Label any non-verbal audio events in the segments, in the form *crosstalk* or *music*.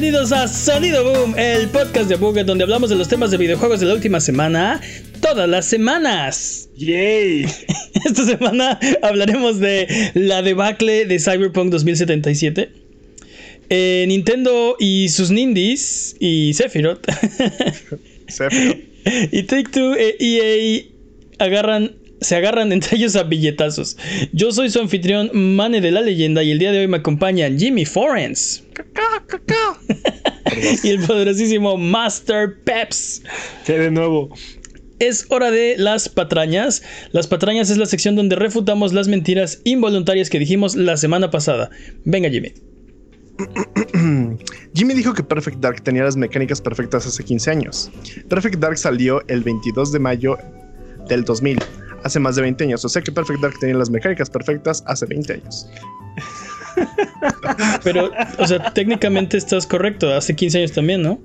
bienvenidos a Sonido Boom, el podcast de Buget donde hablamos de los temas de videojuegos de la última semana, todas las semanas. ¡Yay! *laughs* Esta semana hablaremos de la debacle de Cyberpunk 2077. Eh, Nintendo y sus Nindies y Sephiroth. *laughs* Sephiroth. *laughs* y Take Two e EA agarran se agarran entre ellos a billetazos. Yo soy su anfitrión, Mane de la Leyenda, y el día de hoy me acompañan Jimmy Forens. *laughs* y el poderosísimo Master Peps. ¿Qué de nuevo? Es hora de las patrañas. Las patrañas es la sección donde refutamos las mentiras involuntarias que dijimos la semana pasada. Venga, Jimmy. *clears throat* Jimmy dijo que Perfect Dark tenía las mecánicas perfectas hace 15 años. Perfect Dark salió el 22 de mayo del 2000 hace más de 20 años. O sea que Perfect Dark tenía las mecánicas perfectas hace 20 años. *laughs* Pero, o sea, técnicamente estás correcto. Hace 15 años también, ¿no?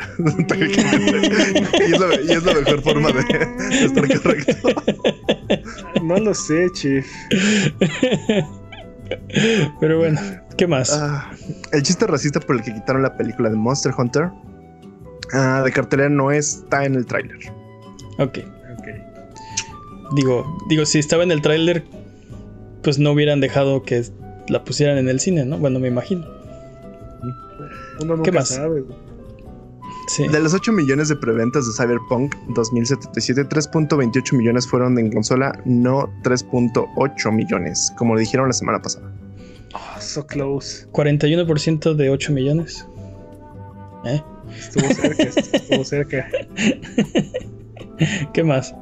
*laughs* y, es la, y, es la, mejor forma de, de estar correcto. *laughs* No lo sé, Chief. Pero bueno, ¿qué más? Uh, el chiste racista por el que quitaron la película de Monster Hunter uh, de cartelera no está en el tráiler. Ok. Digo, digo, si estaba en el tráiler, pues no hubieran dejado que la pusieran en el cine, ¿no? Bueno, me imagino. Uno ¿Qué más? Sabe, sí. De los 8 millones de preventas de Cyberpunk 2077, 3.28 millones fueron en consola, no 3.8 millones, como le dijeron la semana pasada. Oh, so close. 41% de 8 millones. ¿Eh? Estuvo cerca, estuvo cerca. *laughs* ¿Qué más?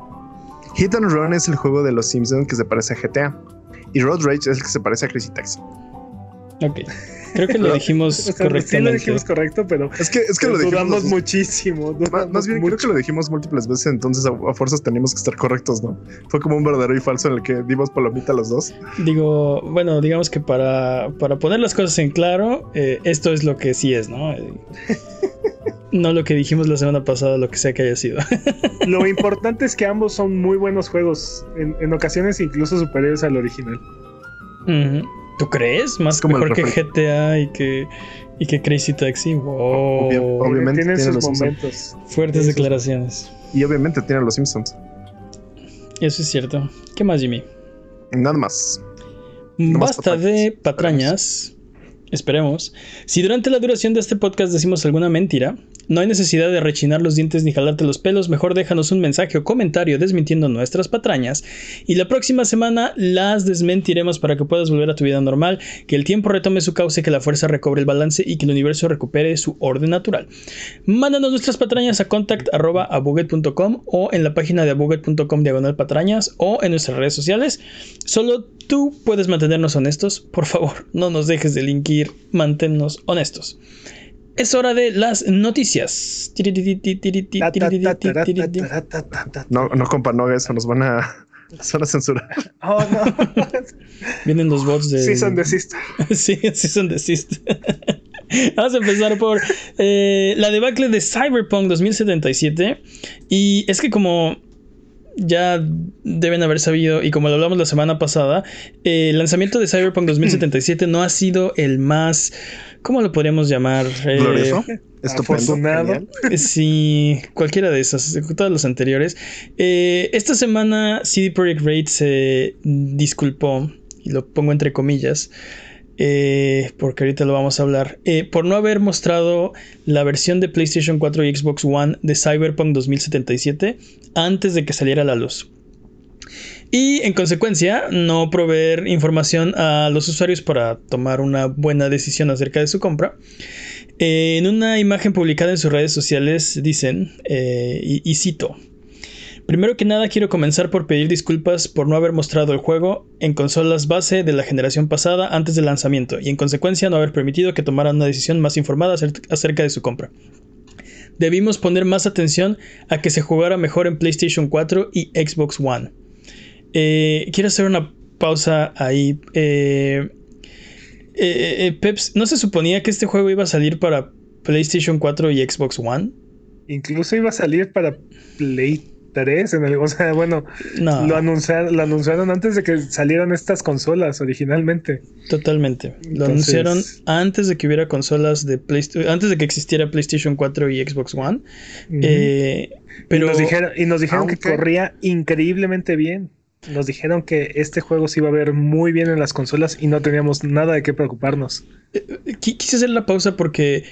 Hit and Run es el juego de los Simpsons que se parece a GTA. Y Road Rage es el que se parece a Crazy Taxi. Ok. Creo que lo *laughs* dijimos o sea, correctamente. Sí lo dijimos correcto, pero es que, es que lo dudamos dijimos muchísimo. Dudamos más, más, bien mucho. creo que lo dijimos múltiples veces, entonces a, a, fuerzas teníamos que estar correctos, ¿no? Fue como un verdadero y falso en el que dimos palomita a los dos. Digo, bueno, digamos que para, para poner las cosas en claro, eh, esto es lo que sí es, ¿no? *laughs* no lo que dijimos la semana pasada, lo que sea que haya sido. lo *laughs* importante es que ambos son muy buenos juegos, en, en ocasiones incluso superiores al original. ¿Tú crees? Más como mejor que GTA y que, y que Crazy Taxi. Wow. Obvio, obviamente tienen tiene sus momentos. Simpsons. Fuertes declaraciones. Y obviamente tienen los Simpsons. Eso es cierto. ¿Qué más, Jimmy? Nada más. No Basta más de patrañas. Esperemos. Si durante la duración de este podcast decimos alguna mentira, no hay necesidad de rechinar los dientes ni jalarte los pelos, mejor déjanos un mensaje o comentario desmintiendo nuestras patrañas y la próxima semana las desmentiremos para que puedas volver a tu vida normal, que el tiempo retome su cauce, que la fuerza recobre el balance y que el universo recupere su orden natural. Mándanos nuestras patrañas a contact.abuget.com o en la página de abuget.com diagonal patrañas o en nuestras redes sociales. Solo tú puedes mantenernos honestos. Por favor, no nos dejes de linkir, manténnos honestos. Es hora de las noticias. No, no, compa, no eso, nos van a, *laughs* nos van a censurar. Oh, no. *laughs* Vienen los bots de. Sí, son desist. *laughs* sí, sí, son desist. Vamos a empezar por eh, la debacle de Cyberpunk 2077. Y es que, como ya deben haber sabido, y como lo hablamos la semana pasada, eh, el lanzamiento de Cyberpunk *clears throat* 2077 no ha sido el más. ¿Cómo lo podríamos llamar? ¿Glorioso? Eh, Afortunado. *laughs* Sí, cualquiera de esas, todas las anteriores. Eh, esta semana CD Projekt Red se disculpó, y lo pongo entre comillas, eh, porque ahorita lo vamos a hablar, eh, por no haber mostrado la versión de PlayStation 4 y Xbox One de Cyberpunk 2077 antes de que saliera a la luz. Y en consecuencia, no proveer información a los usuarios para tomar una buena decisión acerca de su compra. Eh, en una imagen publicada en sus redes sociales dicen, y cito, Primero que nada quiero comenzar por pedir disculpas por no haber mostrado el juego en consolas base de la generación pasada antes del lanzamiento y en consecuencia no haber permitido que tomaran una decisión más informada acerca de su compra. Debimos poner más atención a que se jugara mejor en PlayStation 4 y Xbox One. Eh, quiero hacer una pausa ahí. Eh, eh, Peps, ¿no se suponía que este juego iba a salir para PlayStation 4 y Xbox One? Incluso iba a salir para Play 3 en el, o sea, bueno, No. lo anunciaron, lo anunciaron antes de que salieran estas consolas originalmente. Totalmente. Lo Entonces- anunciaron antes de que hubiera consolas de PlayStation, antes de que existiera PlayStation 4 y Xbox One. Eh, pero y nos dijeron, y nos dijeron que corría increíblemente bien. Nos dijeron que este juego se iba a ver muy bien en las consolas y no teníamos nada de qué preocuparnos. Qui- Quise hacer la pausa porque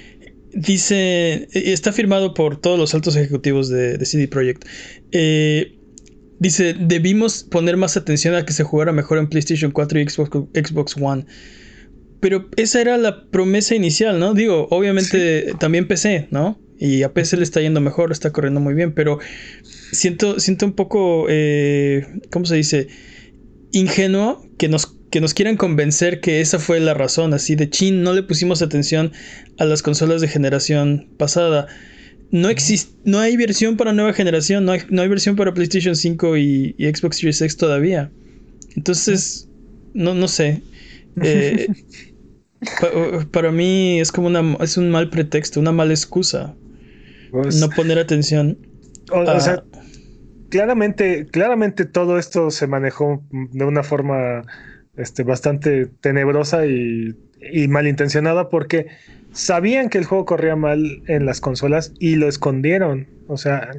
dice, eh, está firmado por todos los altos ejecutivos de, de CD Projekt. Eh, dice, debimos poner más atención a que se jugara mejor en PlayStation 4 y Xbox, Xbox One. Pero esa era la promesa inicial, ¿no? Digo, obviamente también PC, ¿no? Y a PC le está yendo mejor, está corriendo muy bien, pero siento, siento un poco, eh, ¿cómo se dice? Ingenuo que nos, que nos quieran convencer que esa fue la razón, así de chin, no le pusimos atención a las consolas de generación pasada. No existe, no hay versión para nueva generación, no hay, no hay versión para PlayStation 5 y, y Xbox Series X todavía. Entonces, no, no sé. Eh, *laughs* pa- para mí es como una, es un mal pretexto, una mala excusa. Pues, No poner atención. o, o sea, claramente, claramente todo esto se manejó de una forma este, bastante tenebrosa y, y malintencionada porque sabían que el juego corría mal en las consolas y lo escondieron. O sea,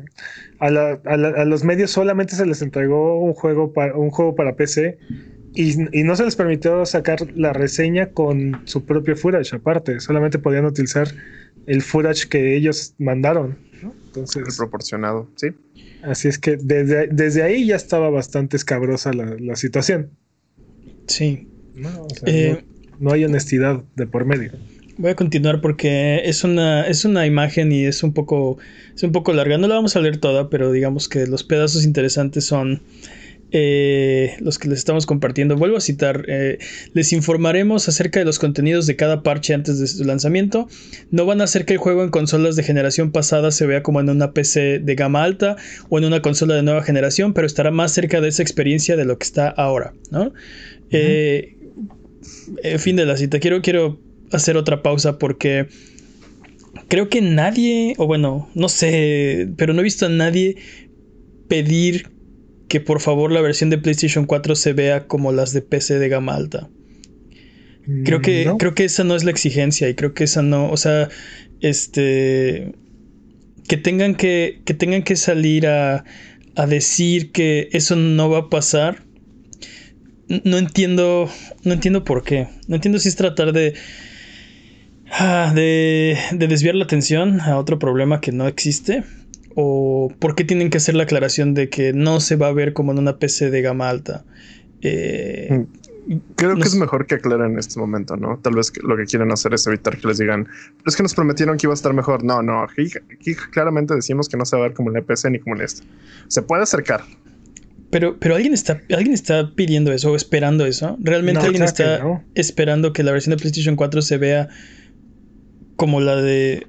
a, la- a la- a los medios solamente se les entregó un juego para, un juego para PC y, y no se les permitió sacar la reseña con su propio footage aparte. Solamente podían utilizar el footage que ellos mandaron. ¿no? El Entonces, proporcionado, sí. Así es que desde, desde ahí ya estaba bastante escabrosa la, la situación. Sí. ¿no? O sea, Eh, no, no hay honestidad de por medio. Voy a continuar porque es una, es una imagen y es un poco. Es un poco larga. No la vamos a leer toda, pero digamos que los pedazos interesantes son. Eh, los que les estamos compartiendo. Vuelvo a citar. eh, les informaremos acerca de los contenidos de cada parche antes de su lanzamiento. No van a hacer que el juego en consolas de generación pasada se vea como en una PC de gama alta o en una consola de nueva generación, pero estará más cerca de esa experiencia de lo que está ahora, ¿no? Eh, eh, fin de la cita. Quiero, quiero hacer otra pausa porque creo que nadie, o bueno, no sé, pero no he visto a nadie pedir que por favor la versión de PlayStation 4 se vea como las de PC de gama alta. Creo que, No. creo que esa no es la exigencia y creo que esa no, o sea, este, que tengan que, que tengan que salir a, a decir que eso no va a pasar. No entiendo, no entiendo por qué. No entiendo si es tratar de, ah, de, de desviar la atención a otro problema que no existe. O por qué tienen que hacer la aclaración de que no se va a ver como en una PC de gama alta. Eh, Creo no que es mejor que aclaren en este momento, ¿no? Tal vez que lo que quieren hacer es evitar que les digan, pero es que nos prometieron que iba a estar mejor. No, no, aquí, aquí claramente decimos que no se va a ver como en la PC ni como en este. Se puede acercar. Pero, pero alguien está, alguien está pidiendo eso o esperando eso. Realmente No, alguien claro que está no. esperando que la versión de PlayStation 4 se vea como la de.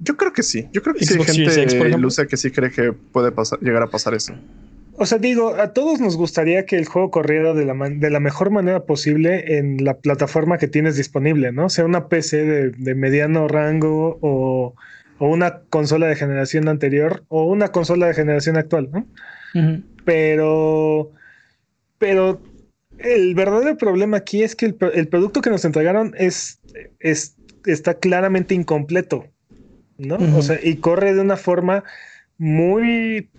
Yo creo que sí. Yo creo que sí hay Xbox gente X, ilusa que sí cree que puede pasar, llegar a pasar eso. O sea, digo, a todos nos gustaría que el juego corriera de la, man- de la mejor manera posible en la plataforma que tienes disponible, ¿no? Sea una PC de, de mediano rango o, o una consola de generación anterior o una consola de generación actual, ¿no? Pero, pero el verdadero problema aquí es que el, pro- el producto que nos entregaron es, es, está claramente incompleto, ¿no? O sea, y corre de una forma muy,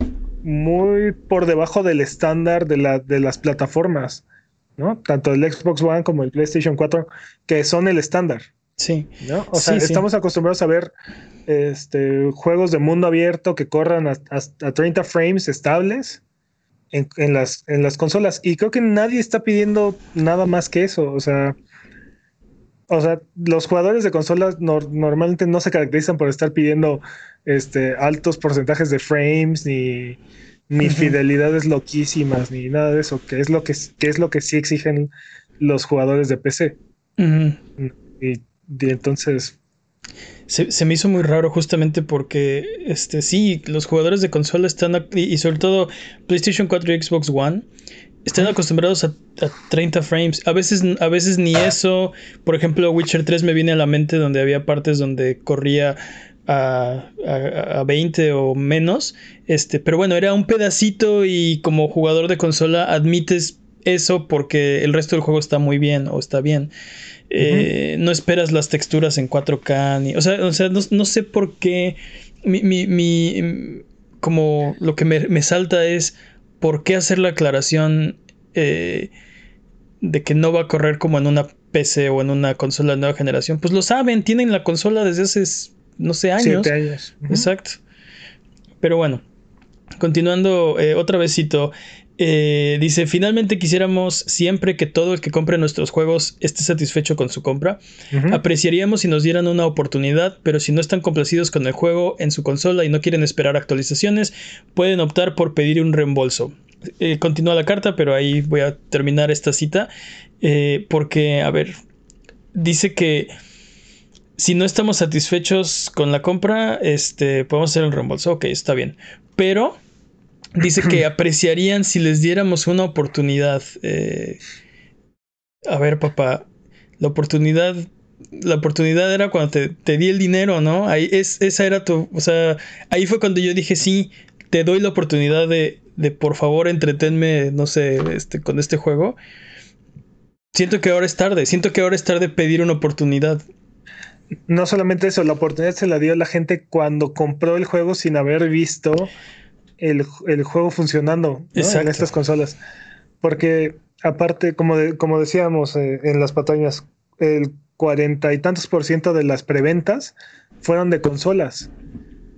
muy por debajo del estándar de, la, de las plataformas, ¿no? Tanto el Xbox One como el PlayStation 4, que son el estándar. Sí. ¿no? O sea, sí. estamos acostumbrados a ver este, juegos de mundo abierto que corran a, a- a 30 frames estables en, en las, en las consolas. Y creo que nadie está pidiendo nada más que eso. O sea, o sea los jugadores de consolas nor- normalmente no se caracterizan por estar pidiendo este, altos porcentajes de frames ni, ni fidelidades loquísimas ni nada de eso, que es lo que, que es lo que sí exigen los jugadores de PC. Y, y entonces, Se, se me hizo muy raro justamente porque, este, sí, los jugadores de consola están, y sobre todo PlayStation 4 y Xbox One, están acostumbrados a, a 30 frames. A veces, a veces ni eso. Por ejemplo, Witcher 3 me viene a la mente donde había partes donde corría a, a, 20 o menos. Este, pero bueno, era un pedacito y como jugador de consola admites eso porque el resto del juego está muy bien o está bien. Eh, no esperas las texturas en 4K. Ni, o sea, o sea no, sé por qué. Mi, mi, mi, como lo que me, salta es por qué hacer la aclaración eh, de que no va a correr como en una PC o en una consola de nueva generación. Pues lo saben, tienen la consola desde hace, no sé, años. Siete años. Exacto. Pero bueno, continuando eh, otra vezito. Eh, dice, finalmente quisiéramos siempre que todo el que compre nuestros juegos esté satisfecho con su compra. Apreciaríamos si nos dieran una oportunidad, pero si no están complacidos con el juego en su consola y no quieren esperar actualizaciones, pueden optar por pedir un reembolso. Eh, continúa la carta, pero ahí voy a terminar esta cita. Eh, porque, a ver, dice que si no estamos satisfechos con la compra, este, podemos hacer el reembolso. Ok, está bien. Pero Dice que *clears throat* apreciarían si les diéramos una oportunidad. Eh, a ver, papá, la oportunidad, la oportunidad era cuando te, di el dinero, ¿no? Ahí es, esa era tu, o sea, ahí fue cuando yo dije sí, te doy la oportunidad de, de por favor entretenme, no sé, este, con este juego. Siento que ahora es tarde, siento que ahora es tarde pedir una oportunidad. No solamente eso, la oportunidad se la dio la gente cuando compró el juego sin haber visto el, juego funcionando en estas consolas. Porque aparte, como, como decíamos eh, en las patañas, el cuarenta y tantos por ciento de las preventas fueron de consolas.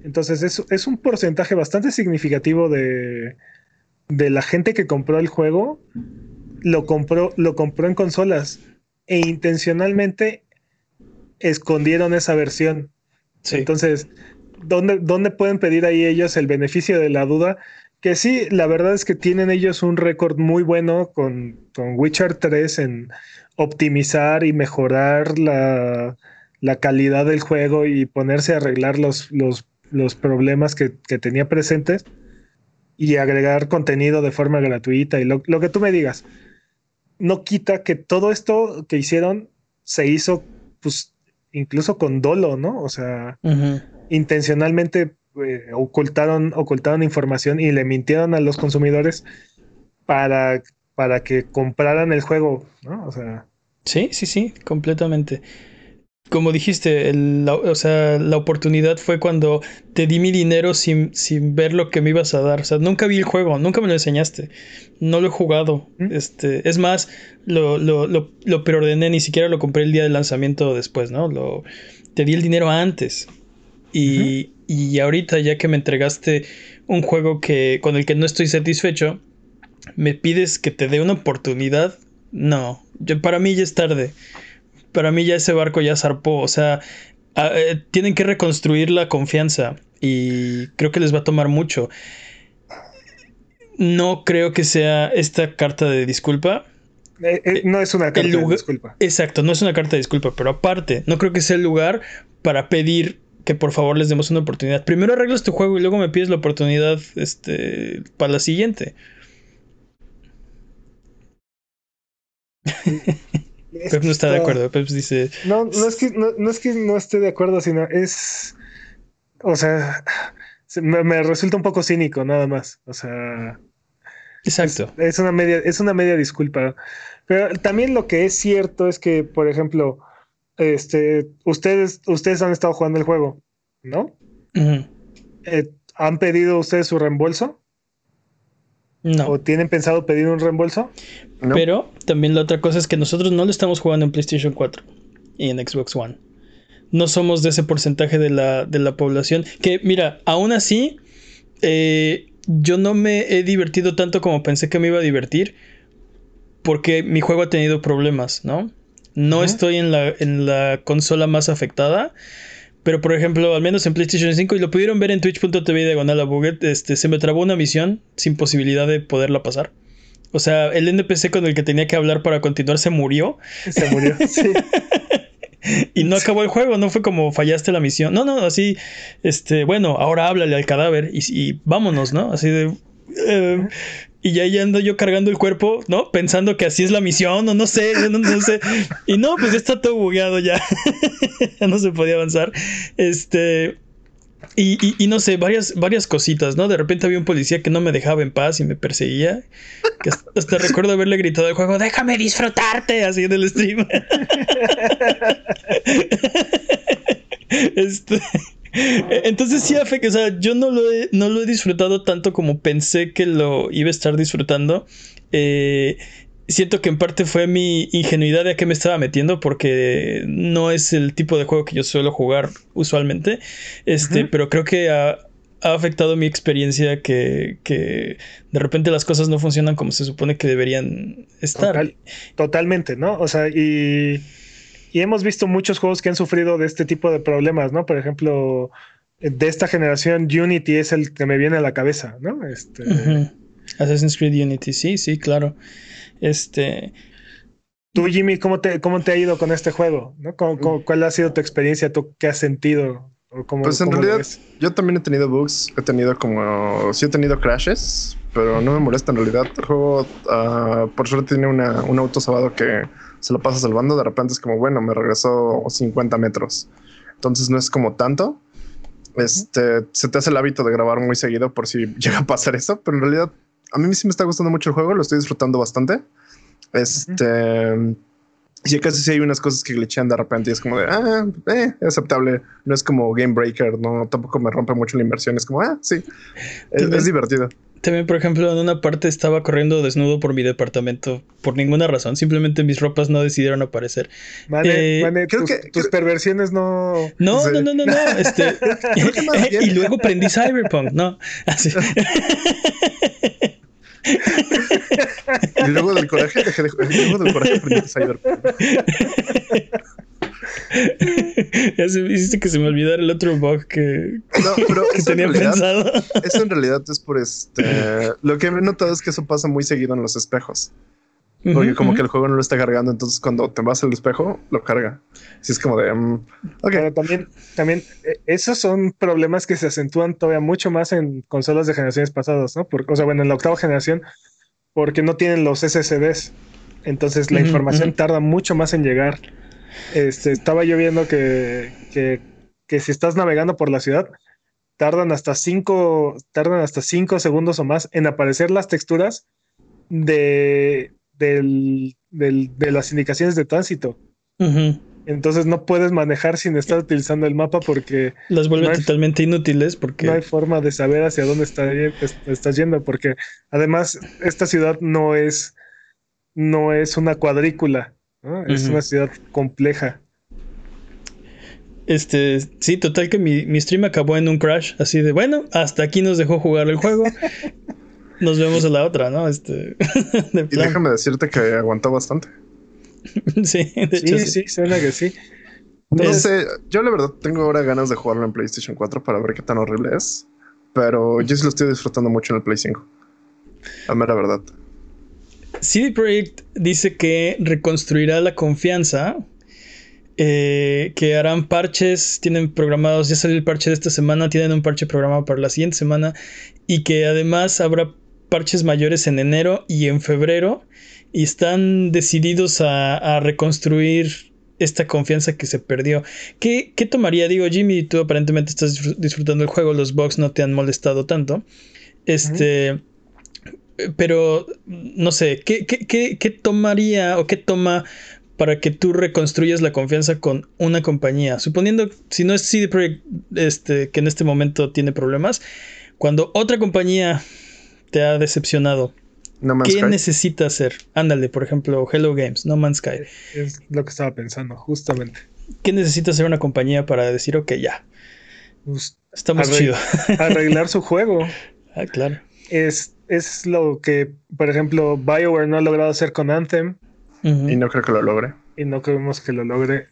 Entonces es, es un porcentaje bastante significativo de, de la gente que compró el juego, lo compró, lo compró en consolas e intencionalmente escondieron esa versión. Entonces, ¿dónde, pueden pedir ahí ellos el beneficio de la duda? Que sí, la verdad es que tienen ellos un récord muy bueno con, con Witcher 3 en optimizar y mejorar la, calidad del juego y ponerse a arreglar los, los, problemas que, tenía presentes y agregar contenido de forma gratuita y lo, que tú me digas. No quita que todo esto que hicieron se hizo, pues, incluso con dolo, ¿no? O sea, intencionalmente eh, ocultaron, ocultaron información y le mintieron a los consumidores para, para que compraran el juego, ¿no? O sea. Sí, sí, sí, completamente. Como dijiste, la, o sea, la oportunidad fue cuando te di mi dinero sin, sin, ver lo que me ibas a dar. O sea, nunca vi el juego, nunca me lo enseñaste. No lo he jugado. Este, es más, lo, lo, lo, lo preordené, ni siquiera lo compré el día del lanzamiento después, ¿no? Lo, te di el dinero antes. Y, ahorita, ya que me entregaste un juego que, con el que no estoy satisfecho, me pides que te dé una oportunidad. No, yo, para mí ya es tarde. Para mí ya ese barco ya zarpó. O sea, eh, tienen que reconstruir la confianza. Y creo que les va a tomar mucho. No creo que sea esta carta de disculpa. Eh, eh, no es una carta de disculpa. Exacto, no es una carta de disculpa, pero aparte, no creo que sea el lugar para pedir que por favor les demos una oportunidad. Primero arreglas tu juego y luego me pides la oportunidad este, para la siguiente. *laughs* Pep no está de acuerdo. Pep dice. No, no es, que, no, es que no esté de acuerdo, sino es. O sea, me, resulta un poco cínico, nada más. O sea. Exacto. Es, una media, es una media disculpa. Pero también lo que es cierto es que, por ejemplo, este, ustedes, ustedes han estado jugando el juego, ¿no? Eh, ¿Han pedido ustedes su reembolso? No. ¿O tienen pensado pedir un reembolso? Pero también la otra cosa es que nosotros no lo estamos jugando en PlayStation 4 y en Xbox One. No somos de ese porcentaje de la, de la población. Que, mira, aún así, eh, yo no me he divertido tanto como pensé que me iba a divertir. Porque mi juego ha tenido problemas, ¿no? No estoy en la, en la consola más afectada. Pero por ejemplo, al menos en PlayStation 5, y lo pudieron ver en twitch.tv diagonal a Buget, este, se me trabó una misión sin posibilidad de poderla pasar. O sea, el NPC con el que tenía que hablar para continuar se murió. Se murió, *laughs* sí. y no acabó el juego, no fue como fallaste la misión. No, no, así, este, bueno, ahora háblale al cadáver y, y vámonos, ¿no? Así de. Eh, y ya, ando yo cargando el cuerpo, ¿no? Pensando que así es la misión, o no sé, no, sé. Y no, pues ya está todo bugueado ya. ya *laughs* no se podía avanzar. Este. Y, y, y, no sé, varias, varias cositas, ¿no? De repente había un policía que no me dejaba en paz y me perseguía. Que hasta, hasta recuerdo haberle gritado al juego, déjame disfrutarte, así en el stream. *laughs* este, *laughs* entonces sí afecta, o sea, yo no lo, he, no lo he disfrutado tanto como pensé que lo iba a estar disfrutando. Eh, siento que en parte fue mi ingenuidad de a qué me estaba metiendo porque no es el tipo de juego que yo suelo jugar usualmente. Este, uh -huh. pero creo que ha, ha, afectado mi experiencia que, que, de repente las cosas no funcionan como se supone que deberían estar. Total, totalmente, ¿no? O sea, y, y hemos visto muchos juegos que han sufrido de este tipo de problemas, ¿no? Por ejemplo, de esta generación, Unity es el que me viene a la cabeza, ¿no? Este... Uh -huh. Assassin's Creed Unity, sí, sí, claro. Este. Tú, Jimmy, ¿cómo te, cómo te ha ido con este juego? ¿no? ¿Cómo, cómo, cuál ha sido tu experiencia? ¿Tú qué has sentido? ¿O cómo, pues en realidad, yo también he tenido bugs. He tenido como. Sí, he tenido crashes, pero no me molesta en realidad. El juego, uh, por suerte, tiene una, un auto salvado que se lo pasa salvando. De repente es como, bueno, me regresó 50 metros. Entonces no es como tanto. Este, se te hace el hábito de grabar muy seguido por si *laughs* llega a pasar eso, pero en realidad a mí sí me está gustando mucho el juego, lo estoy disfrutando bastante. Este. Uh -huh. Y casi sí hay unas cosas que glitchean de repente y es como de, ah, eh, aceptable. No es como Game Breaker, no, tampoco me rompe mucho la inversión. Es como, ah, sí, es, es divertido. También, por ejemplo, en una parte estaba corriendo desnudo por mi departamento por ninguna razón. Simplemente mis ropas no decidieron aparecer. Vale, eh, creo tus, que tus perversiones no. No, no, no, no, *laughs* no. Este... *laughs* y luego prendí *laughs* Cyberpunk, no. Así. y luego del coraje dejé de luego del coraje aprendí Cyberpunk. *laughs* ya se, hiciste que se me olvidara el otro bug que, no, pero *laughs* que tenía realidad, pensado. Eso en realidad es por este. *laughs* Lo que he notado es que eso pasa muy seguido en los espejos. Porque uh -huh, como uh -huh. que el juego no lo está cargando, entonces cuando te vas al espejo, lo carga. Si es como de... Um, ok. Pero también, también, esos son problemas que se acentúan todavía mucho más en consolas de generaciones pasadas, ¿no? Por, o sea, bueno, en la octava generación, porque no tienen los SSDs. Entonces la uh -huh, información tarda mucho más en llegar. Este, estaba yo viendo que, que, que si estás navegando por la ciudad, tardan hasta cinco, tardan hasta cinco segundos o más en aparecer las texturas de, del, del, de las indicaciones de tránsito. Uh -huh. Entonces no puedes manejar sin estar utilizando el mapa porque... Las vuelve no totalmente inútiles porque... No hay forma de saber hacia dónde está, estás yendo porque además esta ciudad no es, no es una cuadrícula, ¿no? uh -huh. es una ciudad compleja. Este, sí, total que mi, mi stream acabó en un crash, así de, bueno, hasta aquí nos dejó jugar el juego. *laughs* nos vemos en la otra, ¿no? Este, *laughs* de y déjame decirte que aguantó bastante. *laughs* sí, de sí, sí, sí, suena que sí. No es... sé, yo la verdad tengo ahora ganas de jugarlo en PlayStation 4 para ver qué tan horrible es. Pero yo sí lo estoy disfrutando mucho en el Play 5. A mera verdad. CD Projekt dice que reconstruirá la confianza. Eh, que harán parches, tienen programados, ya salió el parche de esta semana, tienen un parche programado para la siguiente semana y que además habrá parches mayores en enero y en febrero y están decididos a, a reconstruir esta confianza que se perdió. ¿Qué, ¿Qué, tomaría? Digo, Jimmy, tú aparentemente estás disfrutando el juego, los bugs no te han molestado tanto. Este. Uh -huh. Pero, no sé, ¿qué, qué, qué, ¿qué tomaría o qué toma para que tú reconstruyas la confianza con una compañía? Suponiendo, si no es CD Projekt este, que en este momento tiene problemas, cuando otra compañía te ha decepcionado, no ¿Qué Sky. necesita hacer? Ándale, por ejemplo, Hello Games, No Man's Sky. Es lo que estaba pensando, justamente. ¿Qué necesita hacer una compañía para decir, ok, ya? Pues, Estamos arregl chido. arreglar su *laughs* juego. Ah, claro. Es, es lo que, por ejemplo, BioWare no ha logrado hacer con Anthem. Uh -huh. Y no creo que lo logre. Y no creemos que lo logre.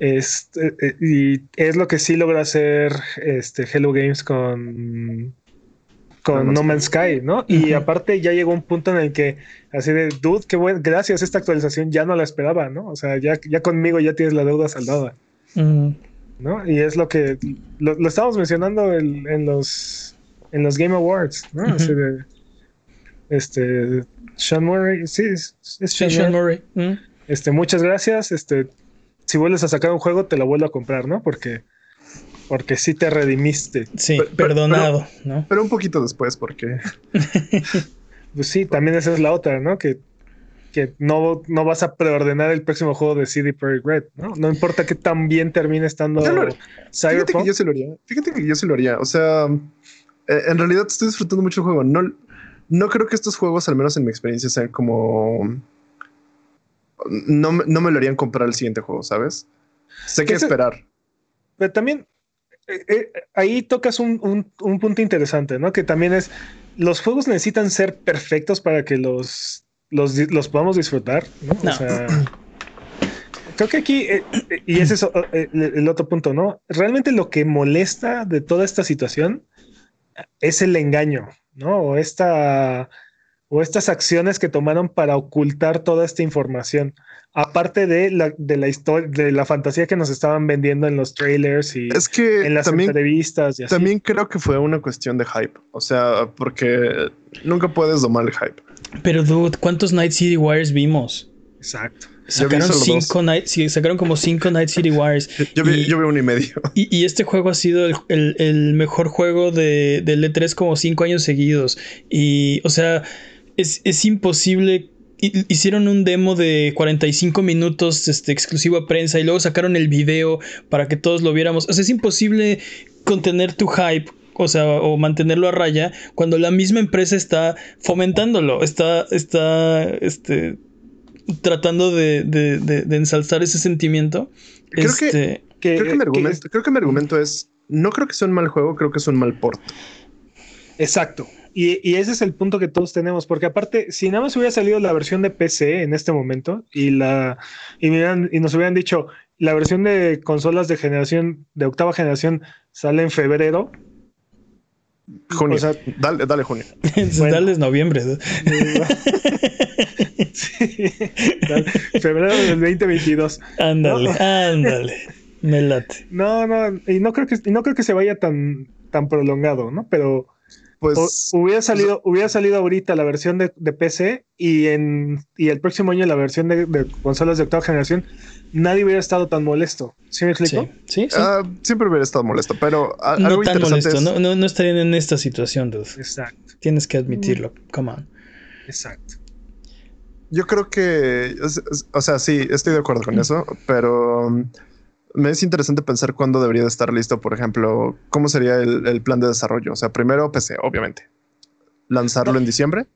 Este, y es lo que sí logra hacer este, Hello Games con con No Man's Sky, ¿no? Uh -huh. Y aparte ya llegó un punto en el que así de, dude, qué bueno, gracias, esta actualización ya no la esperaba, ¿no? O sea, ya, ya conmigo ya tienes la deuda saldada. Uh -huh. ¿No? Y es lo que lo, lo estábamos mencionando en, en, los en los Game Awards, ¿no? Uh -huh. Así de este Sean Murray, sí, es, es Sean, Sean Murray. Murray. Este, muchas gracias. Este, si vuelves a sacar un juego, te lo vuelvo a comprar, ¿no? Porque porque sí te redimiste. Sí, Pero- pero- perdonado, ¿no? Pero un poquito después, porque *laughs* Pues sí, también esa es la otra, ¿no? Que, que no, no vas a preordenar el próximo juego de CD Projekt Red, ¿no? No importa que tan bien termine estando Yo lo haría. fíjate Cyberpunk. que yo se lo haría. Fíjate que yo se lo haría. O sea, eh, en realidad estoy disfrutando mucho el juego. No, no creo que estos juegos, al menos en mi experiencia, sean como. No, me- no me lo harían comprar el siguiente juego, ¿sabes? Sé que Ese- esperar. Pero también eh, eh, ahí tocas un, un- un punto interesante, ¿no? Que también es, los juegos necesitan ser perfectos para que los, los, los podamos disfrutar, ¿no? No. O sea, creo que aquí, eh, y ese es el, el otro punto, ¿no? Realmente lo que molesta de toda esta situación es el engaño, ¿no? O esta... O estas acciones que tomaron para ocultar toda esta información. Aparte de la, de la historia, de la fantasía que nos estaban vendiendo en los trailers y Es que en las también, entrevistas y así. también creo que fue una cuestión de hype. O sea, porque nunca puedes domar el hype. Pero, dude, ¿cuántos Night City Wires vimos? Exacto. Sacaron cinco Night, sí, sacaron como cinco Night City Wires. *laughs* Yo vi, Y- yo vi uno y medio. *laughs* Y, y este juego ha sido el, el- el mejor juego de, del E3 como cinco años seguidos. Y, o sea, es, es imposible. hi- Hicieron un demo de 45 minutos este, exclusivo a prensa y luego sacaron el video para que todos lo viéramos. O sea, es imposible contener tu hype. O sea, o mantenerlo a raya cuando la misma empresa está fomentándolo, está, está, este, tratando de, de- de- de ensalzar ese sentimiento. Creo que- Este, Que, Creo que, mi que- argumento, creo que mi argumento es: no creo que sea un mal juego, creo que es un mal port. exacto. Y, y ese es el punto que todos tenemos, porque aparte, si nada más hubiera salido la versión de PC en este momento y, la, y, hubieran- y nos hubieran dicho, la versión de consolas de generación, de octava generación, sale en febrero. Junio. O sea- dale, dale, junio. *laughs* Bueno. Darles *laughs* noviembre. Sí, febrero del 2022. Ándale, No. ándale. Me late. No, no, y no creo que, y no creo que se vaya tan, tan prolongado, ¿no? Pero Pues O- hubiera salido, hubiera salido ahorita la versión de, de PC y en y el próximo año la versión de, de consolas de octava generación, nadie hubiera estado tan molesto. ¿Sí me explico? Sí, sí, sí. ah, siempre hubiera estado molesto, pero a- no algo tan interesante molesto. es- No, no, no estarían en esta situación, dude. Exacto, Tienes que admitirlo. Come on. exacto. Yo creo que, o sea, sí, estoy de acuerdo con eso, pero um, me es interesante pensar cuándo debería de estar listo, por ejemplo, cómo sería el, el plan de desarrollo. O sea, primero PC, obviamente. Lanzarlo en diciembre.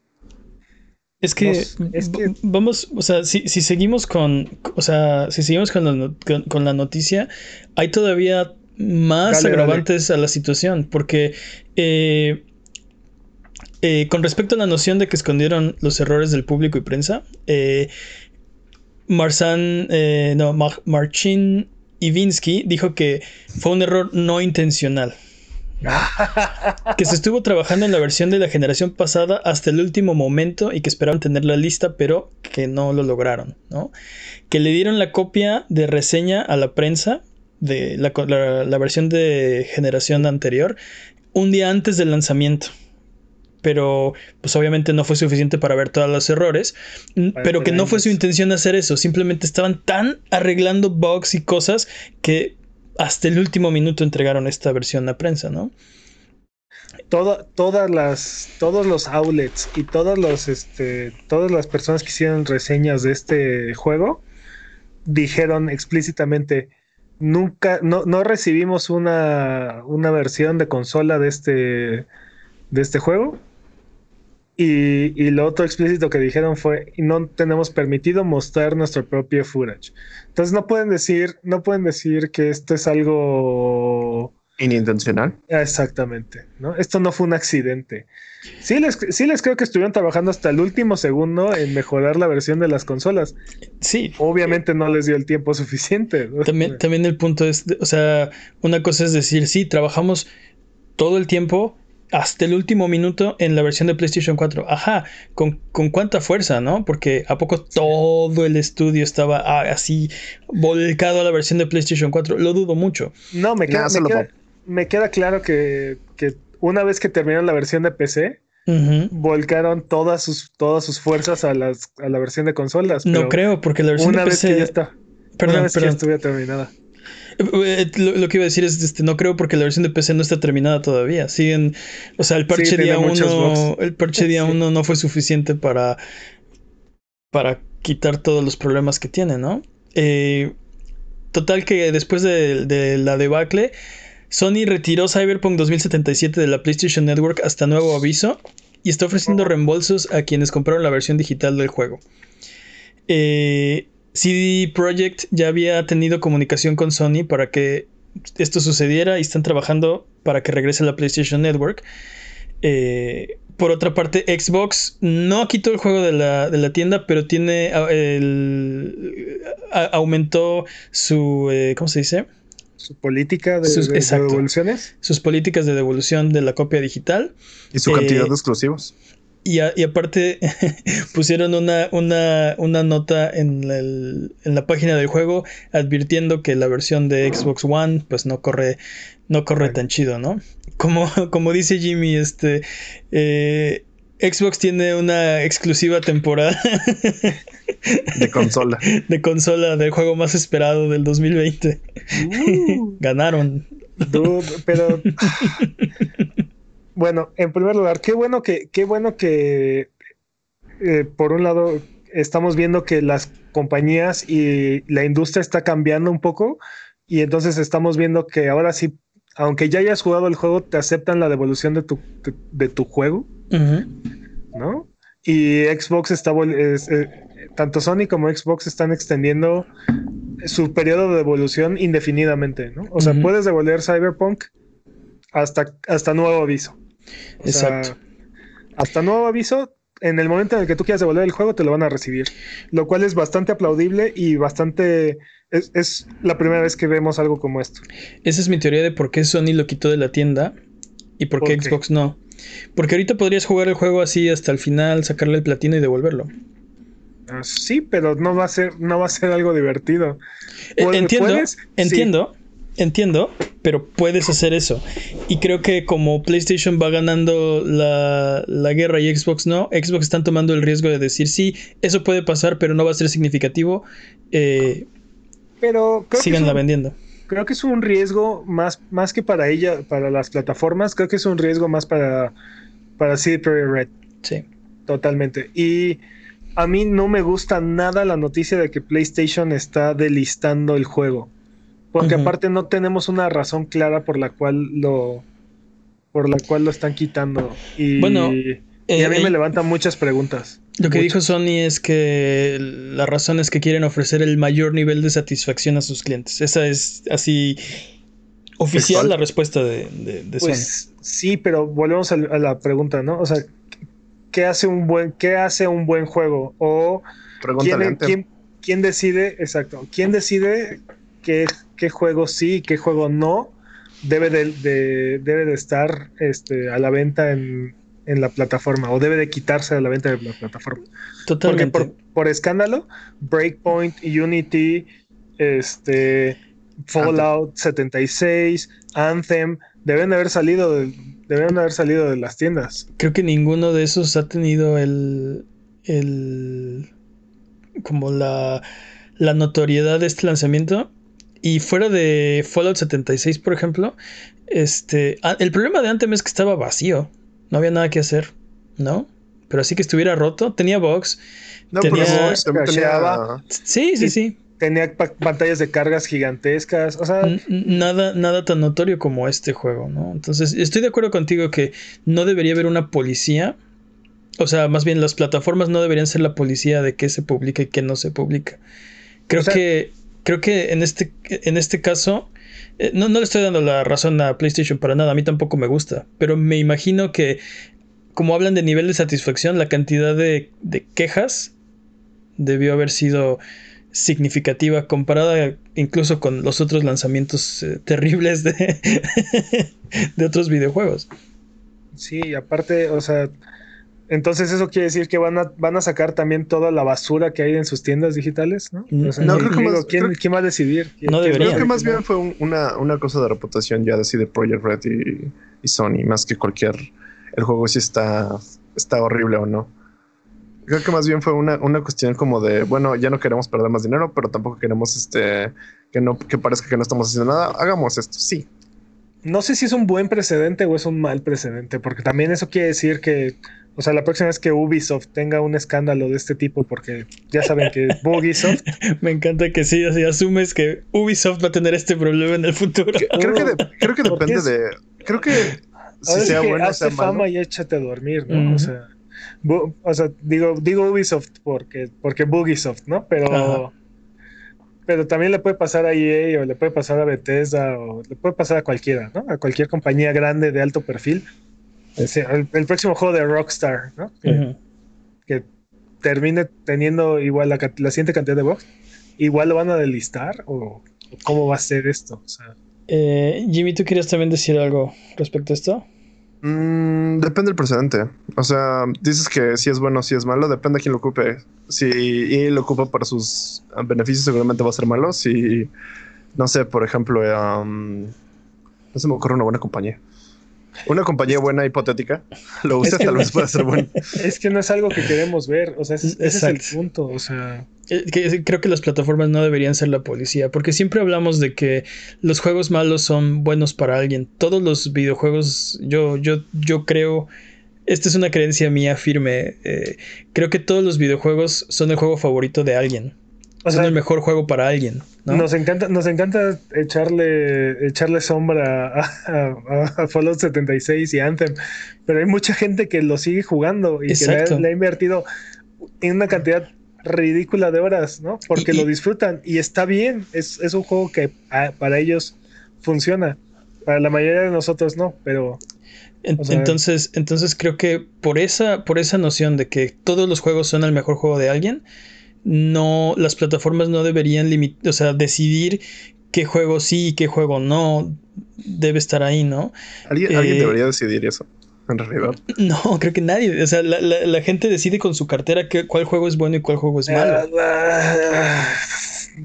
Es que, Nos- es que- v- vamos, o sea, si, si seguimos con, o sea, si seguimos con la, no- con, con la noticia, hay todavía más Dale, dale. agravantes a la situación, porque eh, eh, con respecto a la noción de que escondieron los errores del público y prensa, eh, Marzan, eh, no, Mar- Marcin Ivinsky dijo que fue un error no intencional. *laughs* que se estuvo trabajando en la versión de la generación pasada hasta el último momento y que esperaban tenerla lista, pero que no lo lograron, ¿no? Que le dieron la copia de reseña a la prensa de la, co- la- la versión de generación anterior un día antes del lanzamiento. Pero, pues obviamente no fue suficiente para ver todos los errores. Para Pero que no fue su intención hacer eso. Simplemente estaban tan arreglando bugs y cosas que hasta el último minuto entregaron esta versión a prensa, ¿no? Toda- todas las, todos los outlets y todos los, este, todas las personas que hicieron reseñas de este juego dijeron explícitamente nunca, no, no recibimos una, una versión de consola de este, de este juego. Y, y lo otro explícito que dijeron fue, no tenemos permitido mostrar nuestro propio footage. Entonces no pueden decir, no pueden decir que esto es algo Inintencional. Ah, Exactamente, ¿no? Esto no fue un accidente. Sí les, sí les creo que estuvieron trabajando hasta el último segundo en mejorar la versión de las consolas. Sí, Obviamente no les dio el tiempo suficiente. ¿no? También, también el punto es, o sea, una cosa es decir, sí, trabajamos todo el tiempo hasta el último minuto en la versión de PlayStation 4. Ajá, ¿con, con cuánta fuerza, no? Porque a poco todo el estudio estaba ah, así volcado a la versión de PlayStation 4. Lo dudo mucho. No, me queda, me solo queda- me queda claro que, que una vez que terminaron la versión de PC, volcaron todas sus, todas sus fuerzas a, las, a la versión de consolas. No creo, porque la versión Una de vez PC... que ya está. una Perdón, vez que ya estuviera terminada. Eh, Lo, lo que iba a decir es, este, no creo porque la versión de PC no está terminada todavía. Siguen, o sea, el parche Sí, día muchos 1, bugs. el parche día *laughs* Sí. 1 no fue suficiente para, para quitar todos los problemas que tiene, ¿no? Eh, total que después de, de la debacle, Sony retiró Cyberpunk 2077 de la PlayStation Network hasta nuevo aviso y está ofreciendo reembolsos a quienes compraron la versión digital del juego. Eh, CD Projekt ya había tenido comunicación con Sony para que esto sucediera y están trabajando para que regrese a la PlayStation Network. Eh, por otra parte, Xbox no quitó el juego de la, de la tienda, pero tiene ah, el, a- aumentó su eh, ¿cómo se dice? Su política de, Sus- de- de exacto. devoluciones. sus políticas de devolución de la copia digital. Y su Eh, cantidad de exclusivos. Y, a- y aparte *laughs* pusieron una, una, una nota en, el- en la página del juego advirtiendo que la versión de Xbox One pues no corre, no corre tan chido, ¿no? Como, *laughs* como dice Jimmy, este eh, Xbox tiene una exclusiva temporada De consola. *laughs* de consola del juego más esperado del 2020. Uh, Ganaron. dude, pero bueno, en primer lugar, qué bueno que, qué bueno que eh, por un lado estamos viendo que las compañías y la industria está cambiando un poco y entonces estamos viendo que ahora sí, aunque ya hayas jugado el juego, te aceptan la devolución de tu, de, de tu juego. ¿no? Y Xbox está, es, eh, tanto Sony como Xbox están extendiendo su periodo de devolución indefinidamente, ¿no? O sea, puedes devolver Cyberpunk hasta, hasta nuevo aviso. O sea, Exacto. hasta nuevo aviso, en el momento en el que tú quieras devolver el juego, te lo van a recibir. Lo cual es bastante aplaudible y bastante... Es, es la primera vez que vemos algo como esto. Esa es mi teoría de por qué Sony lo quitó de la tienda y por qué ¿Por qué? Xbox no. Porque ahorita podrías jugar el juego así hasta el final, sacarle el platino y devolverlo. Ah, Sí, pero no va a ser, no va a ser algo divertido. Puede- entiendo, puedes- entiendo, entiendo, pero puedes hacer eso. Y creo que como PlayStation va ganando la, la guerra y Xbox no, Xbox están tomando el riesgo de decir sí, eso puede pasar, pero no va a ser significativo. eh, Pero creo que síganla un- vendiendo. Creo que es un riesgo más, más que para ella, para las plataformas, creo que es un riesgo más para, para CD Projekt Red, Sí. totalmente. Y a mí no me gusta nada la noticia de que PlayStation está delistando el juego. Porque aparte no tenemos una razón clara por la cual lo por la cual lo están quitando. Y, Bueno, y eh, a mí eh, me levantan muchas preguntas. Lo que Muchas. dijo Sony es que la razón es que quieren ofrecer el mayor nivel de satisfacción a sus clientes. Esa es así oficial la respuesta de, de- de Sony. Pues sí, pero volvemos a, a la pregunta, ¿no? O sea, ¿qué hace un buen, qué hace un buen juego? O Pregúntale quién, quién- quién decide, exacto, quién decide qué, qué juego sí y qué juego no debe de, de- debe de estar este, a la venta en, en la plataforma o debe de quitarse de la venta de la plataforma. Porque Totalmente. por, por escándalo, Breakpoint, Unity, este, Fallout 76, Anthem, deben de haber salido de, deben de haber salido de las tiendas. Creo que ninguno de esos ha tenido el. el como la, la notoriedad de este lanzamiento. Y fuera de Fallout 76, por ejemplo, este. ah, el problema de Anthem es que estaba vacío. No había nada que hacer, ¿no? Pero así que estuviera roto, tenía bugs. No, tenía- pero tenía- Sí, sí, Y- sí. Tenía pa- pantallas de cargas gigantescas, o sea, N- Nada, nada tan notorio como este juego, ¿no? Entonces, estoy de acuerdo contigo que no debería haber una policía. O sea, más bien las plataformas no deberían ser la policía de qué se publica y qué no se publica. Creo O sea- que. Creo que en este, en este caso. eh, no, no le estoy dando la razón a PlayStation para nada. A mí tampoco me gusta. Pero me imagino que. Como hablan de nivel de satisfacción, la cantidad de, quejas debió haber sido significativa comparada incluso con los otros lanzamientos eh, terribles de, *laughs* de otros videojuegos. sí, aparte, o sea, entonces eso quiere decir que van a, van a sacar también toda la basura que hay en sus tiendas digitales, ¿no? O sea, No, creo que más- ¿quién, creo quién va a decidir? ¿Quién- No debería. Creo que más bien fue un- una, una cosa de reputación ya de CD Projekt Red y, y Sony, más que cualquier. El juego si está, está horrible o no. Creo que más bien fue una, una cuestión como de, bueno, ya no queremos perder más dinero, pero tampoco queremos este que no que parezca que no estamos haciendo nada. Hagamos esto, sí. No sé si es un buen precedente o es un mal precedente, porque también eso quiere decir que, o sea, la próxima vez que Ubisoft tenga un escándalo de este tipo, porque ya saben que Ubisoft. *laughs* Me encanta que sí, así asumes que Ubisoft va a tener este problema en el futuro. Creo que, de- *laughs* creo que depende es- de. Creo que si Ahora sea que bueno o hazte sea malo. fama y échate a dormir, ¿no? O sea, bu- o sea, digo, digo Ubisoft porque, porque Bugisoft, ¿no? Pero, Ajá. pero también le puede pasar a EA o le puede pasar a Bethesda o le puede pasar a cualquiera, ¿no? A cualquier compañía grande de alto perfil. El, el próximo juego de Rockstar, ¿no? Que, termine teniendo igual la, siguiente cantidad de bugs, igual lo van a delistar o, cómo va a ser esto. O sea, Eh, Jimmy, ¿tú querías también decir algo respecto a esto? Mm, depende del precedente. O sea, dices que si es bueno o si es malo, depende de quién lo ocupe. Si lo ocupa para sus ah, beneficios, seguramente va a ser malo. Si, no sé, por ejemplo, um, no se me ocurre una buena compañía. Una compañía buena hipotética lo usa, Es que- tal vez pueda ser bueno. *laughs* es que no es algo que queremos ver. O sea, ese, ese es el punto. O sea, Eh, que- creo que las plataformas no deberían ser la policía, porque siempre hablamos de que los juegos malos son buenos para alguien. Todos los videojuegos, yo, yo, yo creo, esta es una creencia mía firme. eh, creo que todos los videojuegos son el juego favorito de alguien. O son sea el mejor juego para alguien. ¿no? nos encanta, nos encanta echarle, echarle sombra a, a- a Fallout 76 y Anthem, pero hay mucha gente que lo sigue jugando y que le ha, Exacto. le ha invertido en una cantidad ridícula de horas, ¿no? Porque Y- y- lo disfrutan y está bien. Es, es un juego que ah, para ellos funciona. Para la mayoría de nosotros no, pero En- O sea- entonces, entonces creo que por esa, por esa noción de que todos los juegos son el mejor juego de alguien, no, las plataformas no deberían limitar, o sea, decidir qué juego sí y qué juego no debe estar ahí, ¿no? Alguien, alguien Eh, debería decidir eso, en realidad. *laughs* No, creo que nadie, o sea, la, la- la gente decide con su cartera qué- cuál juego es bueno y cuál juego es malo.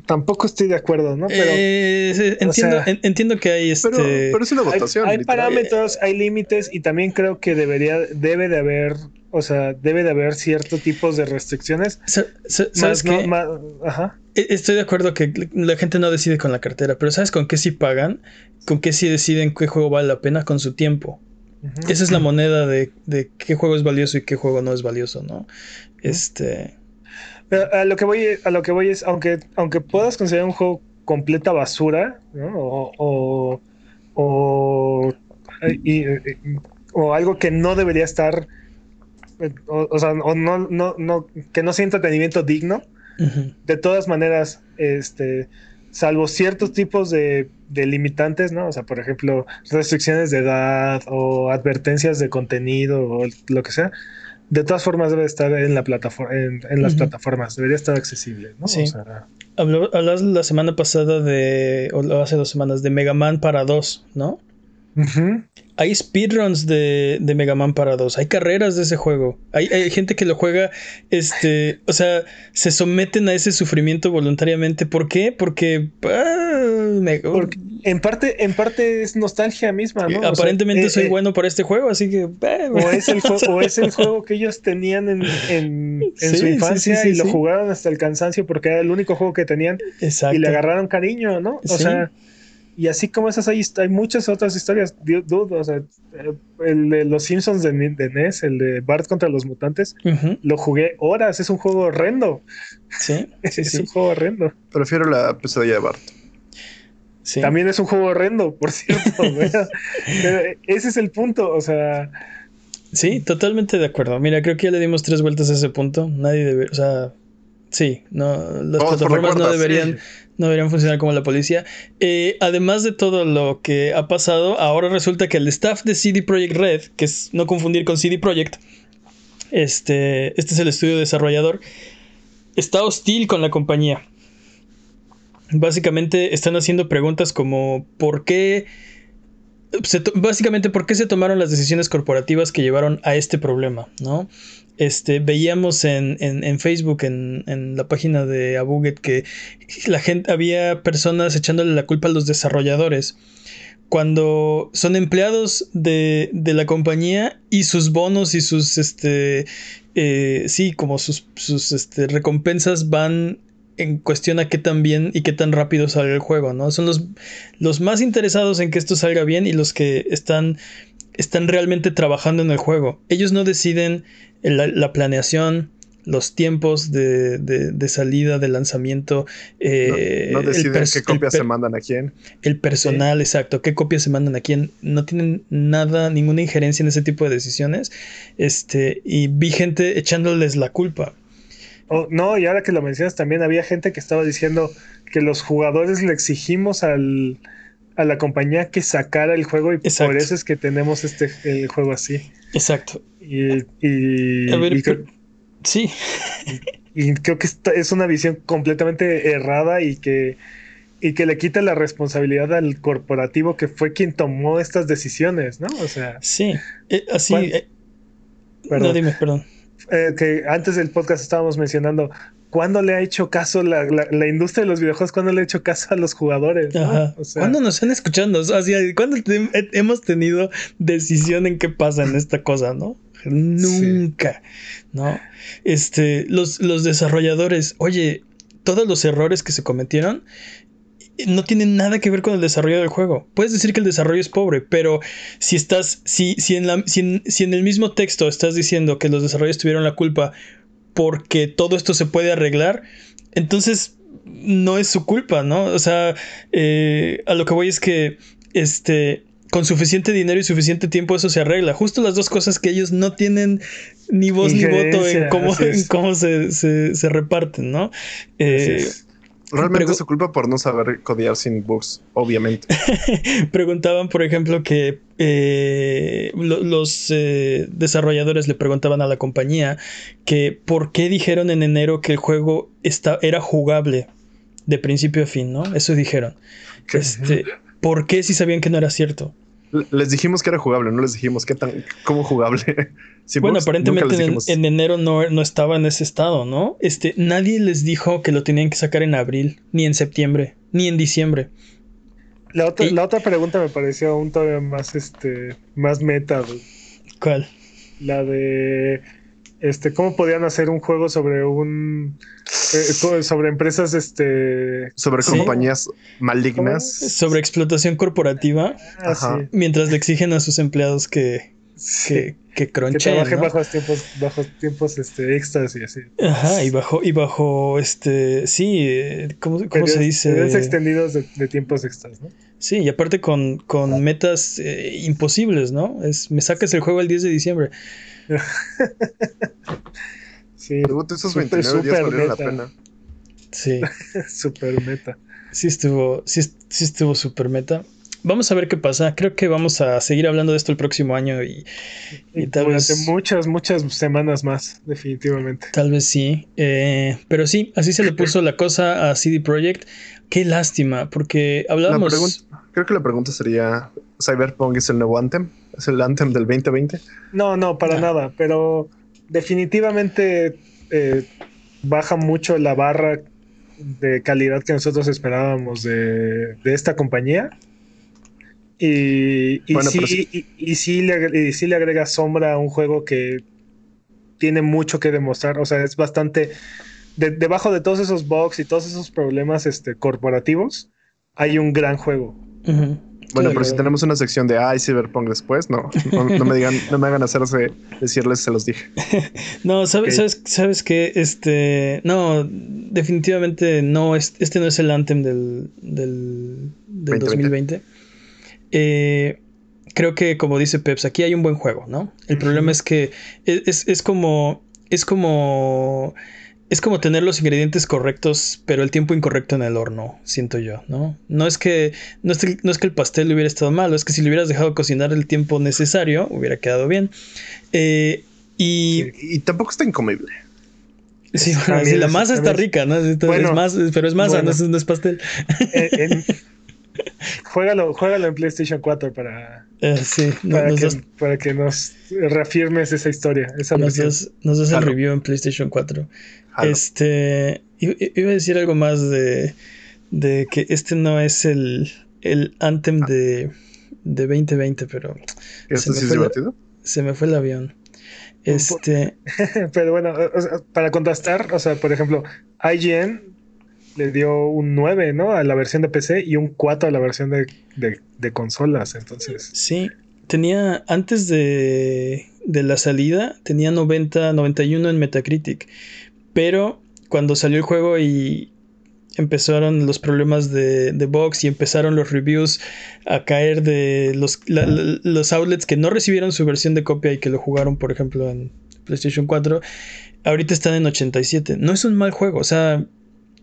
Tampoco estoy de acuerdo, ¿no? Pero Eh, entiendo, sea, en- entiendo que hay este. Pero, pero es una votación. hay parámetros, hay límites y también creo que debería, debe de haber, o sea, debe de haber ciertos tipos de restricciones. sa- sa- ¿Sabes Más, no, qué? más- ajá. E- Estoy de acuerdo que la gente no decide con la cartera, pero ¿sabes con qué sí pagan? ¿Con qué sí deciden qué juego vale la pena? Con su tiempo. Esa es la moneda de, de qué juego es valioso y qué juego no es valioso, ¿no? Este. A lo que voy, a lo que voy es, aunque, aunque puedas considerar un juego completa basura, ¿no? O, o, o, y- o algo que no debería estar, o, o sea, o no, no, no, que no sea entretenimiento digno, de todas maneras, este, salvo ciertos tipos de, de limitantes, ¿no? O sea, por ejemplo, restricciones de edad o advertencias de contenido o lo que sea, de todas formas debe estar en la plataforma, en, en las plataformas, debería estar accesible, ¿no? Sí. O sea, Habló- Hablabas la semana pasada de. O hace dos semanas, de Mega Man para dos, ¿no? Hay speedruns de, de Mega Man para dos. Hay carreras de ese juego. Hay, hay gente que lo juega. Este. O sea, se someten a ese sufrimiento voluntariamente. ¿Por qué? Porque. ah, me- Porque en parte, en parte es nostalgia misma, ¿no? O sea, aparentemente eh, soy eh, bueno para este juego, así que. ah, O es, el jue- o es el *laughs* juego que ellos tenían en, en- en Sí, su infancia sí, sí, y lo jugaron hasta el cansancio porque era el único juego que tenían Exacto. y le agarraron cariño, ¿no? O sea, y así como esas hay, hay muchas otras historias, du- dude, o sea, eh, el de los Simpsons de, de NES, el de Bart contra los mutantes, lo jugué horas, es un juego horrendo, Sí, *laughs* sí, es sí. un juego horrendo. Prefiero la pesadilla de Bart. sí. También es un juego horrendo, por *laughs* cierto. Pero ese es el punto, o sea, Sí, totalmente de acuerdo. Mira, creo que ya le dimos tres vueltas a ese punto. Nadie debe, o sea, sí, no, las Vamos plataformas no deberían, no deberían funcionar como la policía. Eh, además de todo lo que ha pasado, ahora resulta que el staff de CD Projekt Red, que es no confundir con CD Projekt, este, este es el estudio desarrollador, está hostil con la compañía. Básicamente están haciendo preguntas como ¿por qué? básicamente, ¿por qué se tomaron las decisiones corporativas que llevaron a este problema? ¿no? Este, veíamos en, en- en Facebook, en, en la página de Abuget, que la gente, había personas echándole la culpa a los desarrolladores. cuando son empleados de, de la compañía y sus bonos y sus, este, eh, sí, como sus, sus este, recompensas van en cuestión a qué tan bien y qué tan rápido sale el juego, ¿no? Son los, los más interesados en que esto salga bien y los que están, están realmente trabajando en el juego. Ellos no deciden la, la planeación, los tiempos de, de, de, salida, de lanzamiento. Eh, no, no, deciden qué copias se mandan a quién. El personal, sí. exacto, qué copias se mandan a quién. No tienen nada, ninguna injerencia en ese tipo de decisiones. Este, y vi gente echándoles la culpa. Oh, no, y ahora que lo mencionas, también había gente que estaba diciendo que los jugadores le exigimos al, a la compañía que sacara el juego y exacto. por eso es que tenemos este el juego así. Exacto. Y, y, a ver, y pero, sí. Y, y, creo que es una visión completamente errada y que, y que le quita la responsabilidad al corporativo que fue quien tomó estas decisiones, ¿no? O sea. Sí, eh, así. Eh, no, dime, perdón eh, que antes del podcast estábamos mencionando, ¿cuándo le ha hecho caso la, la, la, industria de los videojuegos? ¿Cuándo le ha hecho caso a los jugadores? ¿no? O sea, ¿Cuándo nos están escuchando? O sea, ¿Cuándo te, hemos tenido decisión en qué pasa en esta cosa, no? Nunca, sí. ¿no? Este, los, los desarrolladores, oye, todos los errores que se cometieron no tienen nada que ver con el desarrollo del juego. Puedes decir que el desarrollo es pobre, pero si estás, si, si, en, la, si, en, si en el mismo texto estás diciendo que los desarrolladores tuvieron la culpa porque todo esto se puede arreglar, entonces no es su culpa, ¿no? O sea, eh, a lo que voy es que, este, con suficiente dinero y suficiente tiempo eso se arregla. Justo las dos cosas que ellos no tienen ni voz ni voto en cómo, en cómo se, se, se, reparten, ¿no? Eh, Realmente es su culpa por no saber codear sin bugs, obviamente. *laughs* Preguntaban, por ejemplo, que eh, lo, los eh, desarrolladores le preguntaban a la compañía que por qué dijeron en enero que el juego está, era jugable de principio a fin, ¿no? Eso dijeron. Este, ¿Por qué si sabían que no era cierto? Les dijimos que era jugable, no les dijimos qué tan, cómo jugable. *laughs* Sin bueno, bugs, aparentemente en, en, enero no, no, estaba en ese estado, ¿no? Este, nadie les dijo que lo tenían que sacar en abril, ni en septiembre, ni en diciembre. La otra, y... la otra pregunta me pareció aún todavía más, este, más meta. Güey. ¿Cuál? La de este, cómo podían hacer un juego sobre un eh, sobre empresas este sobre ¿sí? compañías malignas sobre explotación corporativa. Ah, sí. mientras le exigen a sus empleados que que, que cronchen, que trabajen ¿no? bajos tiempos bajos tiempos este extras y así. Ajá y bajo y bajo este sí cómo, cómo periodos, se dice extendidos de, de, tiempos extras no sí y aparte con, con metas eh, imposibles no es me sacas el juego el 10 de diciembre *laughs* sí. esos 29 super, días valieron la pena. Sí. *laughs* super meta. Sí estuvo, sí, sí estuvo super meta. Vamos a ver qué pasa. Creo que vamos a seguir hablando de esto el próximo año y, y, tal durante vez. muchas, muchas semanas más, definitivamente. Tal vez sí. Eh, pero sí, así se le puso la cosa a CD Projekt. Qué lástima, porque hablábamos. Creo que la pregunta sería: ¿Cyberpunk es el nuevo Anthem? ¿Es el Anthem del 2020? No, no, para no. nada, pero definitivamente eh, baja mucho la barra de calidad que nosotros esperábamos de, de esta compañía. Y, y, bueno, sí, sí. Y, y, sí le, y sí le agrega sombra a un juego que tiene mucho que demostrar. O sea, es bastante. De, debajo de todos esos bugs y todos esos problemas este, corporativos, hay un gran juego. Uh -huh. Bueno, pero si tenemos una sección de ay, Cyberpunk después, no, no, no, me digan, no me hagan hacerse decirles, se los dije. *laughs* no, sabes, okay. sabes, sabes que este, no, definitivamente no, este no es el Anthem del, del, del 2020. Eh, creo que como dice Peps, aquí hay un buen juego, ¿no? El uh -huh. problema es que es, es, es como, es como es como tener los ingredientes correctos, pero el tiempo incorrecto en el horno, siento yo, ¿no? No es que, no es, no es que el pastel hubiera estado malo, es que si lo hubieras dejado cocinar el tiempo necesario, hubiera quedado bien. Eh, y, y tampoco está incomible. Sí, bueno, la masa está rica, ¿no? Bueno, es más, pero es masa, bueno, no, es, no, es, pastel. En, en, *laughs* juégalo, juégalo en PlayStation 4 para, sí, para, nos que, das, para, que, nos reafirmes esa historia. Esa nos, das, nos das claro. el review en PlayStation 4. Este, iba a decir algo más de, de que este no es el, el anthem de, de 2020, pero ¿Esto me sí es la- divertido? se me fue el avión. Este, *laughs* Pero bueno, para contrastar, o sea, por ejemplo, IGN le dio un 9, ¿no? A la versión de PC y un 4 a la versión de, de- de consolas. Entonces, sí, tenía antes de, de la salida, tenía 90, 91 en Metacritic, pero cuando salió el juego y empezaron los problemas de, de bugs y empezaron los reviews a caer de los, la- la- los outlets que no recibieron su versión de copia y que lo jugaron, por ejemplo, en PlayStation 4, ahorita están en 87. No es un mal juego, o sea,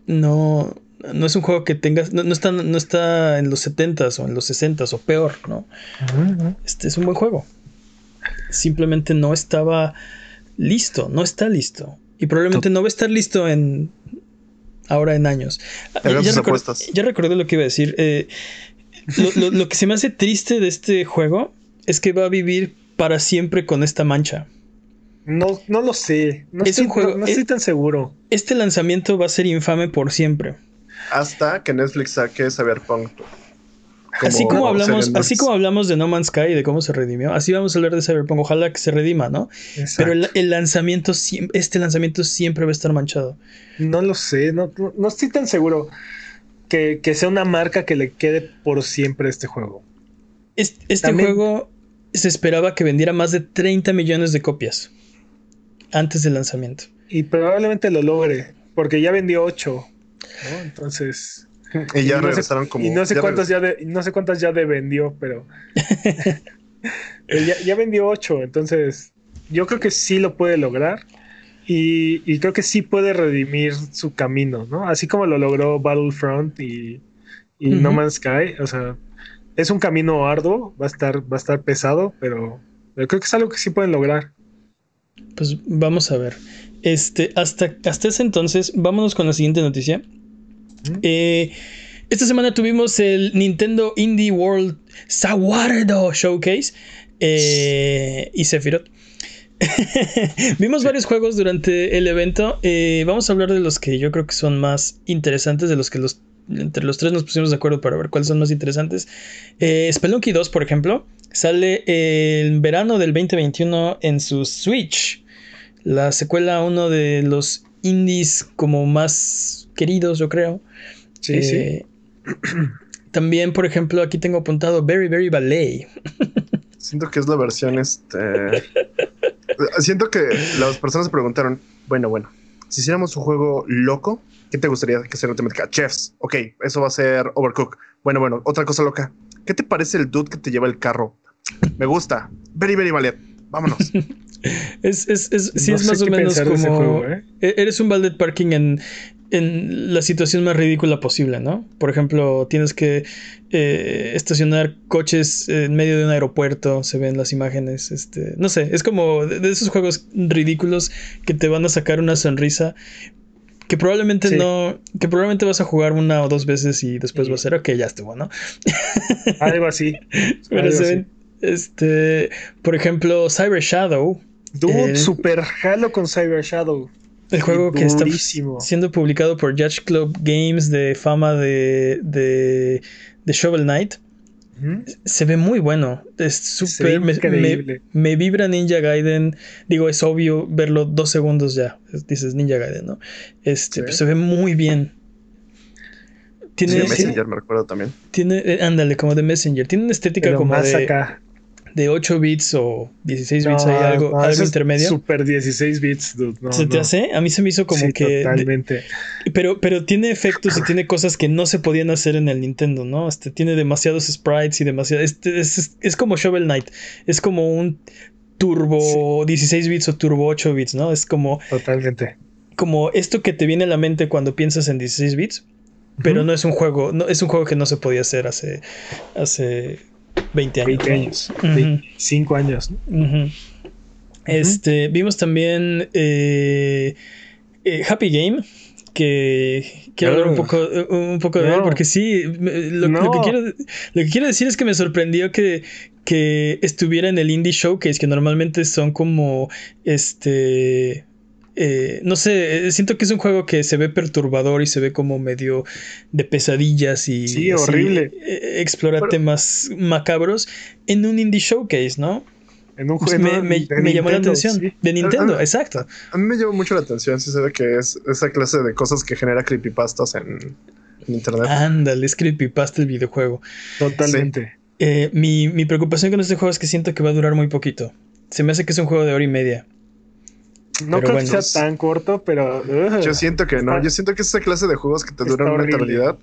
no, no es un juego que tengas, no, no está, no está en los 70s o en los 60s o peor, ¿no? Este es un buen juego. Simplemente no estaba listo, no está listo. Y probablemente no va a estar listo en ahora en años. Record- apuestas. ya recordé lo que iba a decir. Eh, lo, lo- lo que se me hace triste de este juego es que va a vivir para siempre con esta mancha. no, no lo sé. No, Es estoy, un juego- no, no es- estoy tan seguro. Este lanzamiento va a ser infame por siempre. Hasta que Netflix saque Cyberpunk. Así como hablamos, así como hablamos de No Man's Sky y de cómo se redimió, así vamos a hablar de Cyberpunk. Ojalá que se redima, ¿no? Exacto. Pero el, el lanzamiento, este lanzamiento siempre va a estar manchado. No lo sé, no, estoy tan seguro que, que sea una marca que le quede por siempre a este juego. Es- Este, También- juego se esperaba que vendiera más de 30 millones de copias antes del lanzamiento. Y probablemente lo logre, porque ya vendió 8. Entonces. *laughs* Y ya no sé- regresaron como. y no sé ya cuántas ya de, y no sé cuántas ya de vendió, pero. *laughs* Ya, ya vendió 8. Entonces, yo creo que sí lo puede lograr. Y, y creo que sí puede redimir su camino, ¿no? Así como lo logró Battlefront y, y No. Man's Sky. O sea, es un camino arduo, va a estar, va a estar pesado, pero, pero creo que es algo que sí pueden lograr. Pues vamos a ver. Este, hasta, hasta ese entonces, vámonos con la siguiente noticia. Eh, esta semana tuvimos el Nintendo Indie World Saguardo Showcase eh, y Sephiroth. *laughs* Vimos varios juegos durante el evento. eh, vamos a hablar de los que yo creo que son más interesantes, de los que los entre los tres nos pusimos de acuerdo para ver cuáles son más interesantes. Eh, Spelunky 2, por ejemplo, sale en verano del 2021 en su Switch. La secuela uno de los indies como más queridos, yo creo. Sí, sí. Eh, *clears throat* También, por ejemplo, aquí tengo apuntado Very Very Ballet. *laughs* Siento que es la versión este. *laughs* Siento que las personas se preguntaron, bueno, bueno, si hiciéramos un juego loco, ¿qué te gustaría que sea una temática? Chefs, ok, eso va a ser Overcook. Bueno, bueno, otra cosa loca. ¿Qué te parece el dude que te lleva el carro? Me gusta. Very, very ballet. Vámonos. *laughs* Es, es, es, sí No es más o menos como. juego, ¿eh? e- Eres un ballet parking en, en la situación más ridícula posible, ¿no? Por ejemplo, tienes que eh, estacionar coches en medio de un aeropuerto, se ven las imágenes. Este, no sé, es como de, esos juegos ridículos que te van a sacar una sonrisa. Que probablemente Sí. no. Que probablemente vas a jugar una o dos veces y después Y- va a ser, ok, ya estuvo, ¿no? *laughs* Algo así. Pero Algo se así. ven. Este. Por ejemplo, Cyber Shadow. Dude, El- super jalo con Cyber Shadow. El juego que está siendo publicado por Judge Club Games de fama de, de, de Shovel Knight. Se ve muy bueno. Es súper. Me, increíble. me- me vibra Ninja Gaiden. Digo, es obvio verlo dos segundos ya. Dices Ninja Gaiden, ¿no? Este, Sí. pues se ve muy bien. Sí, Tiene, Messenger me recuerdo también. tiene, eh, ándale, como de Messenger. Tiene una estética Pero como más de, acá. De 8 bits o 16 bits, No, ahí algo, no, algo intermedio. Super 16 bits, dude. No, ¿Se te hace? A mí se me hizo como Sí, que. de- Totalmente. Pero, pero tiene efectos y tiene cosas que no se podían hacer en el Nintendo, ¿no? Este, tiene demasiados sprites y demasiado. Este, es, es- es como Shovel Knight. Es como un turbo 16 bits o turbo 8 bits, ¿no? Es como, Totalmente. como esto que te viene a la mente cuando piensas en 16 bits. Pero no es un juego, no, es un juego que no se podía hacer hace, hace 20 años. 20 ¿no? años. Ujú. 25 años. ¿no? Ujú. Este, vimos también eh, eh, Happy Game, que quiero hablar un No. poco, un poco de él, No. porque sí, lo, lo que No. quiero, lo que quiero decir es que me sorprendió que, que estuviera en el Indie Showcase, que normalmente son como, este, eh, no sé, eh, siento que es un juego que se ve perturbador y se ve como medio de pesadillas y sí, horrible. Eh, explora temas macabros en un indie showcase, ¿no? En un Pues juego me, me- me llamó la atención. sí. De Nintendo, exacto. A mí me llama mucho la atención, si se ve que es esa clase de cosas que genera creepypastas en, en internet. Ándale, es creepypasta el videojuego. Totalmente. Eh, mi, mi preocupación con este juego es que siento que va a durar muy poquito. Se me hace que es un juego de hora y media. No Pero creo bueno. que sea tan corto, pero. Yo siento que no, yo siento que es esa clase de juegos que te duran una horrible. eternidad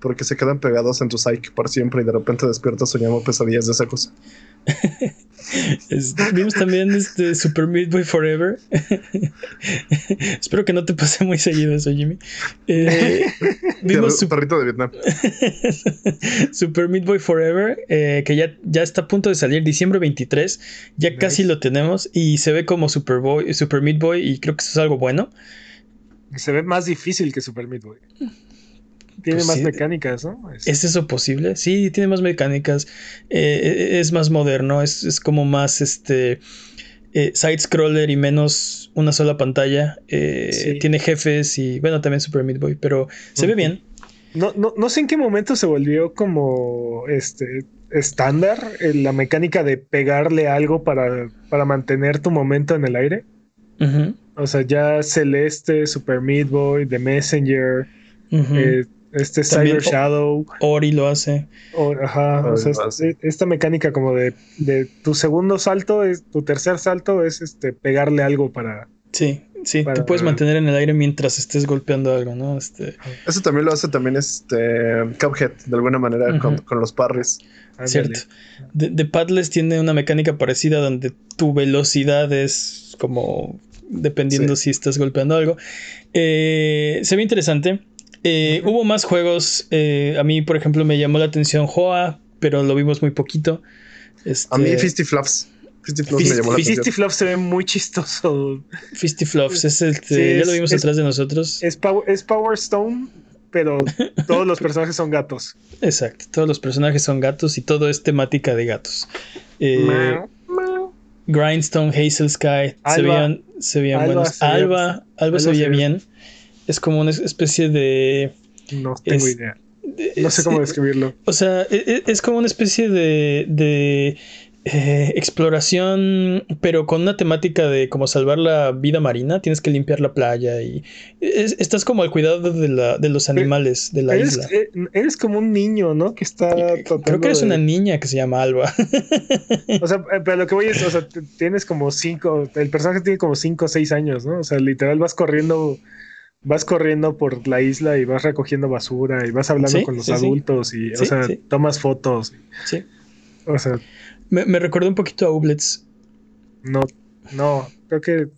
porque se quedan pegados en tu psyche por siempre y de repente despiertas soñando pesadillas de esa cosa. *laughs* Es- vimos también este Super Meat Boy Forever. *laughs* Espero que no te pase muy seguido eso, Jimmy. Eh, *laughs* vimos Perro- Sup- perrito de Vietnam. Super Meat Boy Forever, eh, que ya, ya está a punto de salir, diciembre 23. Ya Nice. casi lo tenemos y se ve como Super, Boy, Super Meat Boy y creo que eso es algo bueno. Se ve más difícil que Super Meat Boy. Tiene Pues más sí. mecánicas, ¿no? Es- ¿Es eso posible? Sí, tiene más mecánicas. eh, es más moderno. Es, es como más este. eh, side scroller y menos una sola pantalla. eh, Sí. Tiene jefes y. Bueno, también Super Meat Boy. Pero se ve bien. No, no, no sé en qué momento se volvió como este estándar eh, la mecánica de pegarle algo para, para mantener tu momento en el aire. O sea, ya Celeste, Super Meat Boy, The Messenger, eh, este También- Cyber Shadow. Ori lo hace. o- ajá, o sea, más. es- esta mecánica como de, de tu segundo salto, es, tu tercer salto es este pegarle algo para. Sí, sí. Para- Te puedes mantener en el aire mientras estés golpeando algo, ¿no? Este, Eso también lo hace también este Cuphead, de alguna manera, con, con los parries. Cierto. De, de Padless tiene una mecánica parecida donde tu velocidad es como dependiendo si estás golpeando algo. Eh, se ve interesante. Eh. Hubo más juegos. eh, a mí, por ejemplo, me llamó la atención Joa, pero lo vimos muy poquito. Este, A mí Fisty Flaps. Fisty Flaps Fist- me llamó la Fisty atención. Fluff se ve muy chistoso. Fisty Fluffs es el ya lo vimos es- atrás de nosotros. Es, Power, es Power Stone, pero *laughs* todos los personajes son gatos. Exacto. Todos los personajes son gatos y todo es temática de gatos. Eh, Grindstone, Hazel Sky, se veían, se veían Alba buenos. se Alba, Alba, Alba se veía- bien. Es como una especie de. No tengo Es- idea. No sé cómo describirlo. O sea, e- e- es, como una especie de. de eh, exploración, pero con una temática de como salvar la vida marina. Tienes que limpiar la playa y. es- estás como al cuidado de, la, de los animales de la Eres, isla. eh, eres como un niño, ¿no? Que está tratando Creo que eres de- una niña que se llama Alba. O sea, eh, pero lo que voy es, o sea, tienes como cinco, el personaje tiene como cinco o seis años, ¿no? O sea, literal vas corriendo, vas corriendo por la isla y vas recogiendo basura y vas hablando Sí, con los sí, sí. adultos y, Sí, o sea, sí. tomas fotos. sí. O sea, Me, me recordó un poquito a Ublets. no, no, creo que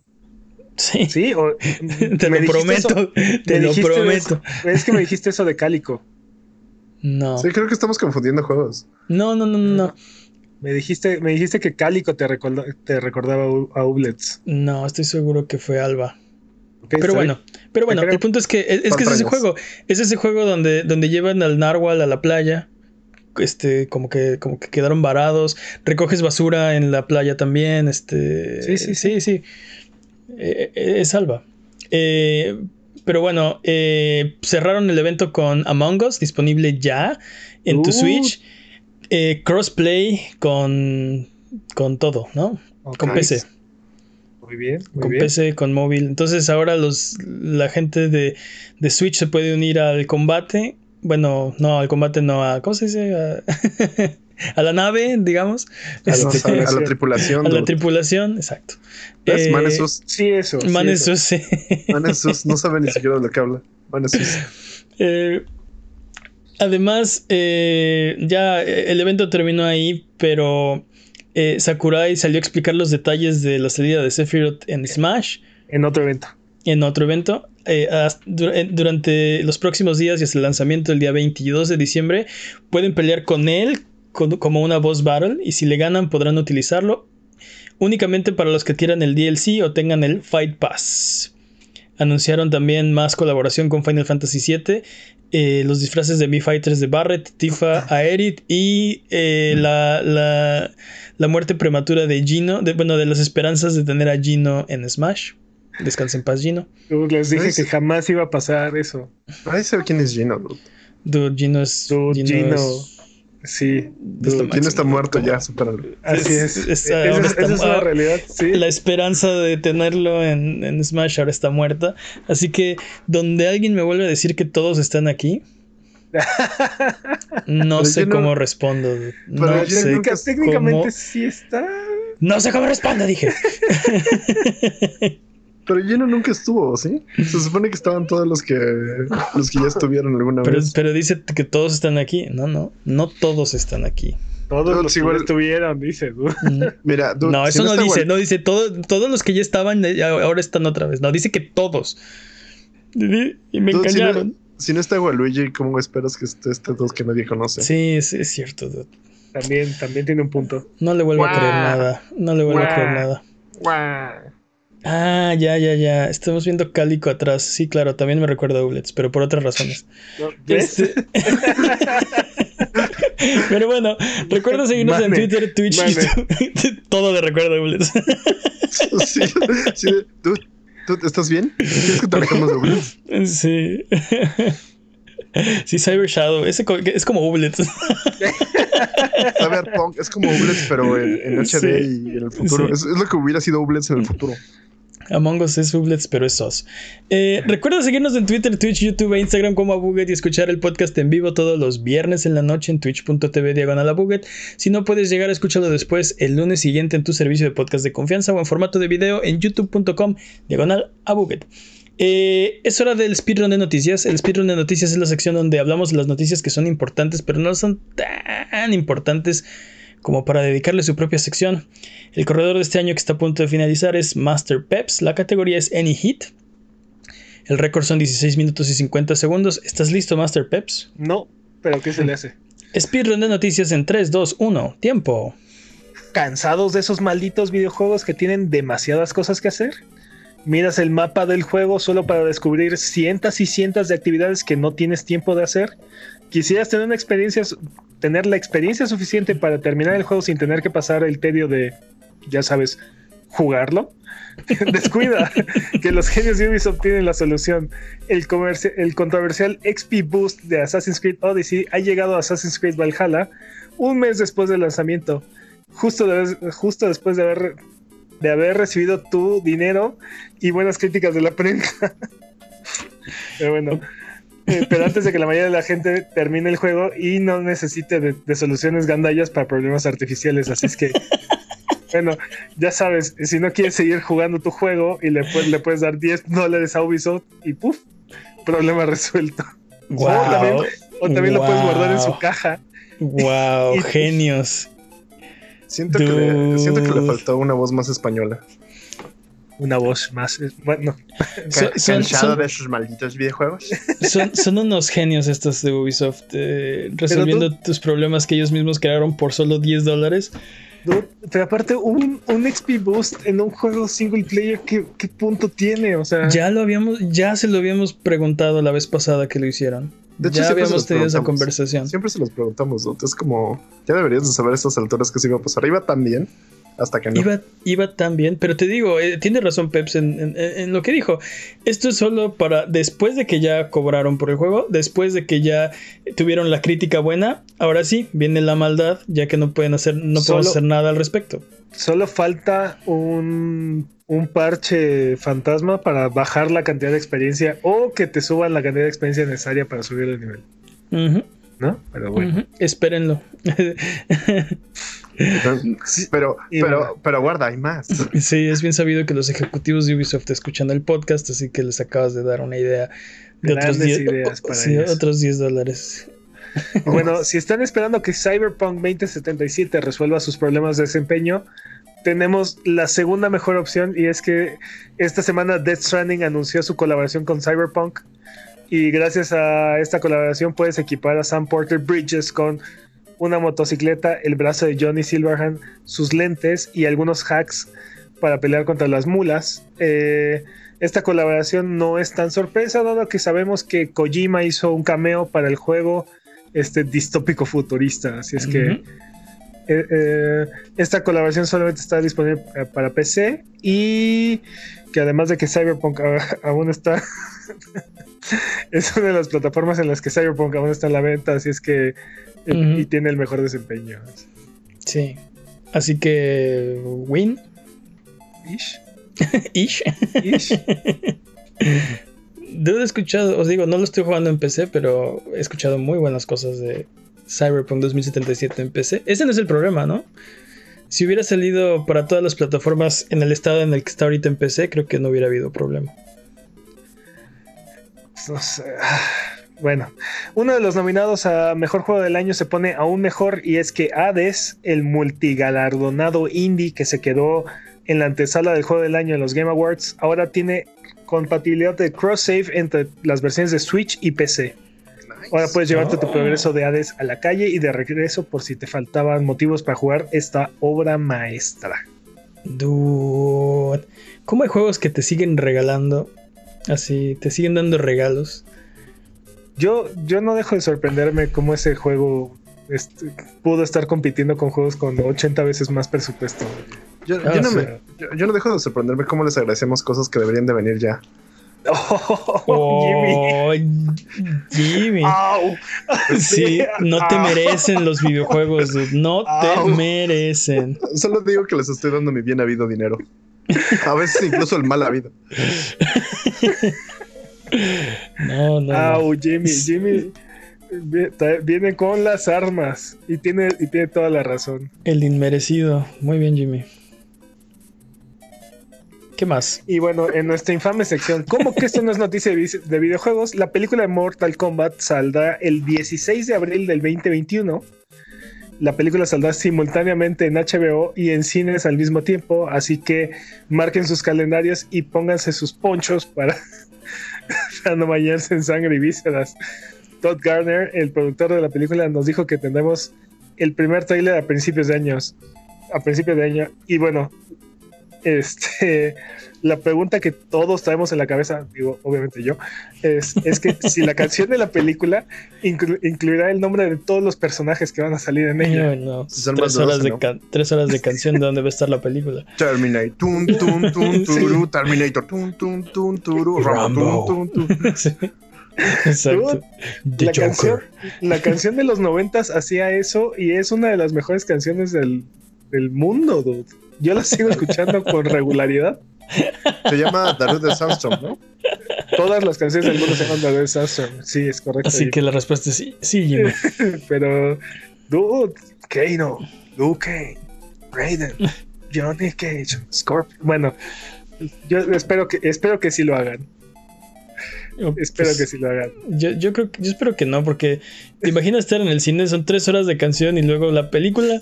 Sí. sí. O, *laughs* Te me lo eso- prometo. te lo prometo. eso- es que me dijiste eso de Cálico. No. Sí, creo que estamos confundiendo juegos. No, no, no, no, no. Me dijiste, me dijiste que Cálico te, recorda- te recordaba a Ublets. No, estoy seguro que fue Alba. Pero bueno, pero bueno, el punto es que es, es que es ese juego. Es ese juego donde, donde llevan al narwhal a la playa. Este, como que, como que quedaron varados. Recoges basura en la playa también. Este. Sí, sí, sí. sí. Eh, eh, es Alba. Eh, pero bueno, cerraron el evento con Among Us, disponible ya en tu Uh. Switch. Crossplay con, con todo, ¿no? Con PC. Muy bien, muy con bien. PC, con móvil. Entonces ahora los la gente de, de Switch se puede unir al combate. Bueno, no, al combate no, a ¿cómo se dice? A, *laughs* a la nave, digamos. A la Este, a, la- a la tripulación. a la tripulación, exacto. Eh, Manesus. Sí, eso. sí, Manesus, eso. sí. Manesus no sabe ni *laughs* siquiera de lo que habla. Manesus. Eh, además, eh, ya eh, el evento terminó ahí, pero eh, Sakurai salió a explicar los detalles de la salida de Sephiroth en Smash. En otro evento. en otro evento. Eh, durante los próximos días y hasta el lanzamiento el día 22 de diciembre, pueden pelear con él con- como una boss battle y si le ganan podrán utilizarlo únicamente para los que quieran el DLC o tengan el Fight Pass. Anunciaron también más colaboración con Final Fantasy VII, eh, los disfraces de Mi Fighters de Barret, Tifa, Aerith y eh, la, la, la muerte prematura de Gino, de, bueno, de las esperanzas de tener a Gino en Smash. Descansa en paz, Gino. Dude, les dije que jamás iba a pasar eso. Nadie sabe quién es Gino, dude. Dude, Gino es. Dude, Gino. es- Sí, dude, Gino está muerto ya, supéralo. así Es- Esa es- esa ah, realidad, sí. La esperanza de tenerlo en, en Smash ahora está muerta. Así que, donde alguien me vuelve a decir que todos están aquí, *laughs* no Pero sé no- cómo respondo. Pero No yo sé Técnica- técnicamente cómo- sí está. No sé cómo respondo, dije. *laughs* Pero Gino nunca estuvo, ¿sí? Se supone que estaban todos los que los que ya estuvieron alguna Pero, vez. pero dice que todos están aquí. No, no, no todos están aquí. Todos Dude, los sí, que igual- estuvieron, dice. dude. *laughs* Mira, dude, No, si eso no, dice, no dice todo, todos los que ya estaban eh, ahora están otra vez. No, dice que todos. Y me dude, si no- engañaron. Si no está Waluigi, ¿cómo esperas que esté este dos que nadie conoce? Sí, es, es cierto. dude. También, también tiene un punto. No le vuelvo a creer nada. No le vuelvo a creer nada. Guau. Ah, ya, ya, ya. Estamos viendo Cálico atrás. Sí, claro, también me recuerda a Ublets, pero por otras razones. Este- *laughs* pero bueno, recuerda seguirnos en Twitter, Twitch, mane. YouTube. *laughs* Todo de recuerda a Ublets. *laughs* sí, sí, dude, dude, ¿estás bien? ¿Quieres que te alejemos de Blitz? sí. Sí, Cyber Shadow. Ese co- es como Ublets. Cyberpunk es como Blitz, pero en, en HD Sí. y en el futuro. Sí. Es, es lo que hubiera sido Blitz en el futuro. Among Us es Ublets, pero es SOS. Eh, recuerda seguirnos en Twitter, Twitch, YouTube e Instagram como Abuget y escuchar el podcast en vivo todos los viernes en la noche en twitch.tv diagonal Abuget. Si no puedes llegar, escúchalo después el lunes siguiente en tu servicio de podcast de confianza o en formato de video en youtube.com diagonal Abuget. Eh, es hora del speedrun de noticias. El speedrun de noticias es la sección donde hablamos de las noticias que son importantes, pero no son tan importantes como para dedicarle su propia sección. El corredor de este año que está a punto de finalizar es Master Peps. La categoría es Any Hit. El récord son 16 minutos y 50 segundos. ¿Estás listo, Master Peps? No, pero ¿qué se le hace? Speedrun de noticias en 3, 2, 1. Tiempo. ¿Cansados de esos malditos videojuegos que tienen demasiadas cosas que hacer? Miras el mapa del juego solo para descubrir cientos y cientos de actividades que no tienes tiempo de hacer. Quisieras tener una experiencia, tener la experiencia suficiente para terminar el juego sin tener que pasar el tedio de, ya sabes, jugarlo. *laughs* Descuida *laughs* que los genios de Ubisoft tienen la solución. El, el controversial XP Boost de Assassin's Creed Odyssey ha llegado a Assassin's Creed Valhalla un mes después del lanzamiento, justo, de- justo después de haber, de haber recibido tu dinero y buenas críticas de la prensa. *laughs* Pero bueno, pero antes de que la mayoría de la gente termine el juego y no necesite de, de soluciones gandallas para problemas artificiales, así es que *laughs* bueno, ya sabes, si no quieres seguir jugando tu juego y le, puedes- le puedes dar 10 dólares a Ubisoft y ¡puf! Problema resuelto. Wow. también- O también lo puedes guardar en su caja. Wow, *laughs* Y- genios. Siento que, le, siento que le faltó una voz más española. Una voz más. eh, Bueno, Son, son- ¿Cansado son- de sus malditos videojuegos? son- son unos genios estos de Ubisoft, eh, resolviendo tus problemas que ellos mismos crearon por solo 10 dólares. pero aparte, un, un XP Boost en un juego single player, ¿qué, qué punto tiene? O sea, Ya lo habíamos, ya se lo habíamos preguntado la vez pasada que lo hicieron. De hecho, ya siempre se habíamos los tenido esa preguntamos. conversación. Siempre se los preguntamos, dude. Es como, ya deberías de saber a estas alturas que se iba a pasar. Iba tan bien hasta que no. Iba, iba tan bien, pero te digo, eh, tiene razón Peps en, en- en lo que dijo. Esto es solo para después de que ya cobraron por el juego, después de que ya tuvieron la crítica buena, ahora sí, viene la maldad, ya que no pueden hacer, no Solo- podemos hacer nada al respecto. solo falta un, un parche fantasma para bajar la cantidad de experiencia o que te suban la cantidad de experiencia necesaria para subir el nivel. ¿No? Pero bueno. Espérenlo. *laughs* Pero, pero, pero guarda, hay más. sí, es bien sabido que los ejecutivos de Ubisoft escuchan el podcast, así que les acabas de dar una idea de otros Grandes 10 ideas para sí, ellos. otros 10 dólares. *laughs* Bueno, si están esperando que Cyberpunk 2077 resuelva sus problemas de desempeño, tenemos la segunda mejor opción y es que esta semana Death Stranding anunció su colaboración con Cyberpunk y gracias a esta colaboración puedes equipar a Sam Porter Bridges con una motocicleta, el brazo de Johnny Silverhand, sus lentes y algunos hacks para pelear contra las mulas. Eh, esta colaboración no es tan sorpresa, dado que sabemos que Kojima hizo un cameo para el juego este distópico futurista. Así es que. Eh, eh, esta colaboración solamente está disponible eh, para PC y que además de que Cyberpunk *laughs* aún está *laughs* es una de las plataformas en las que Cyberpunk aún está en la venta, así es que y tiene el mejor desempeño. Sí. Así que. Win. Ish, *laughs* Ish. ish. Dude, he escuchado, os digo, no lo estoy jugando en PC, pero he escuchado muy buenas cosas de Cyberpunk 2077 en PC. Ese no es el problema, ¿no? Si hubiera salido para todas las plataformas en el estado en el que está ahorita en PC, creo que no hubiera habido problema. Bueno, uno de los nominados a mejor juego del año se pone aún mejor y es que Hades, el multigalardonado indie que se quedó en la antesala del juego del año en los Game Awards, ahora tiene compatibilidad de cross-save entre las versiones de Switch y PC. Ahora puedes llevarte tu progreso de Hades a la calle y de regreso por si te faltaban motivos para jugar esta obra maestra. Dude, ¿cómo hay juegos que te siguen regalando? Así, te siguen dando regalos. Yo, yo no dejo de sorprenderme cómo ese juego este, pudo estar compitiendo con juegos con 80 veces más presupuesto. Yo, Ah, yo no sí. me- yo- yo no dejo de sorprenderme cómo les agradecemos cosas que deberían de venir ya. *laughs* Oh, Jimmy. Oh, Jimmy. Au. Sí, *laughs* no te Au. merecen los videojuegos, dude. No te merecen. Solo digo que les estoy dando mi bien habido dinero. A veces incluso el mal habido. *laughs* No, no. Au, Jimmy, Jimmy viene con las armas y tiene, y tiene toda la razón. El inmerecido. Muy bien, Jimmy. ¿Qué más? Y bueno, en nuestra infame sección, ¿cómo que esto no es noticia de videojuegos? La película de Mortal Kombat saldrá el 16 de abril del 2021. La película saldrá simultáneamente en HBO y en cines al mismo tiempo, así que marquen sus calendarios y pónganse sus ponchos para, *laughs* para no bañarse en sangre y vísceras. Todd Garner, el productor de la película, nos dijo que tendremos el primer tráiler a principios de años. A principios de año. Y bueno, este, la pregunta que todos traemos en la cabeza, digo, obviamente yo, es, es que si la canción de la película inclu- incluirá el nombre de todos los personajes que van a salir en ella. Ay, no. Son Tres, más de horas de ¿no? tres horas de canción de dónde va a estar la película. *laughs* Terminator. Tun, tun, tun, turu, Terminator. Tun, tun, tun, turu, *laughs* Rambo. Tun, tun, tun. Sí. *laughs* Exacto. The La Joker. canción, la canción de los noventas hacía eso y es una de las mejores canciones del, del mundo, dude. Yo la sigo escuchando con regularidad. Se llama Darude Sandstorm, ¿no? Todas las canciones del mundo se llaman The Disaster. Sí, es correcto. Así que la respuesta es sí, sí, Jimmy. *laughs* Pero, dude, Kano, Luke Raiden, Johnny Cage, Scorpion. Bueno, yo espero que, espero que sí lo hagan. Espero Pues, que sí lo hagan. Yo, yo creo que, yo espero que no, porque te imaginas estar en el cine, son tres horas de canción y luego la película.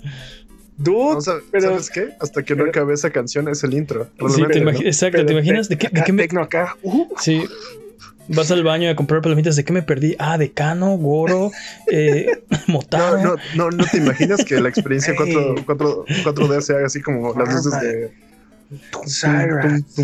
Dude, No, ¿sabes, pero- ¿Sabes qué? Hasta que no pero- acabe esa canción es el intro. Sí, te ¿no? exacto, pero ¿te imaginas de qué, de qué me, tecno acá. Uh, Sí. Vas al baño a comprar palomitas. ¿De qué me perdí? Ah, de Cano, Goro, eh, *laughs* *laughs* Motaro. No, no, no, no te imaginas que la experiencia Hey. 4, 4, 4D sea así como las luces de. Syra. *laughs*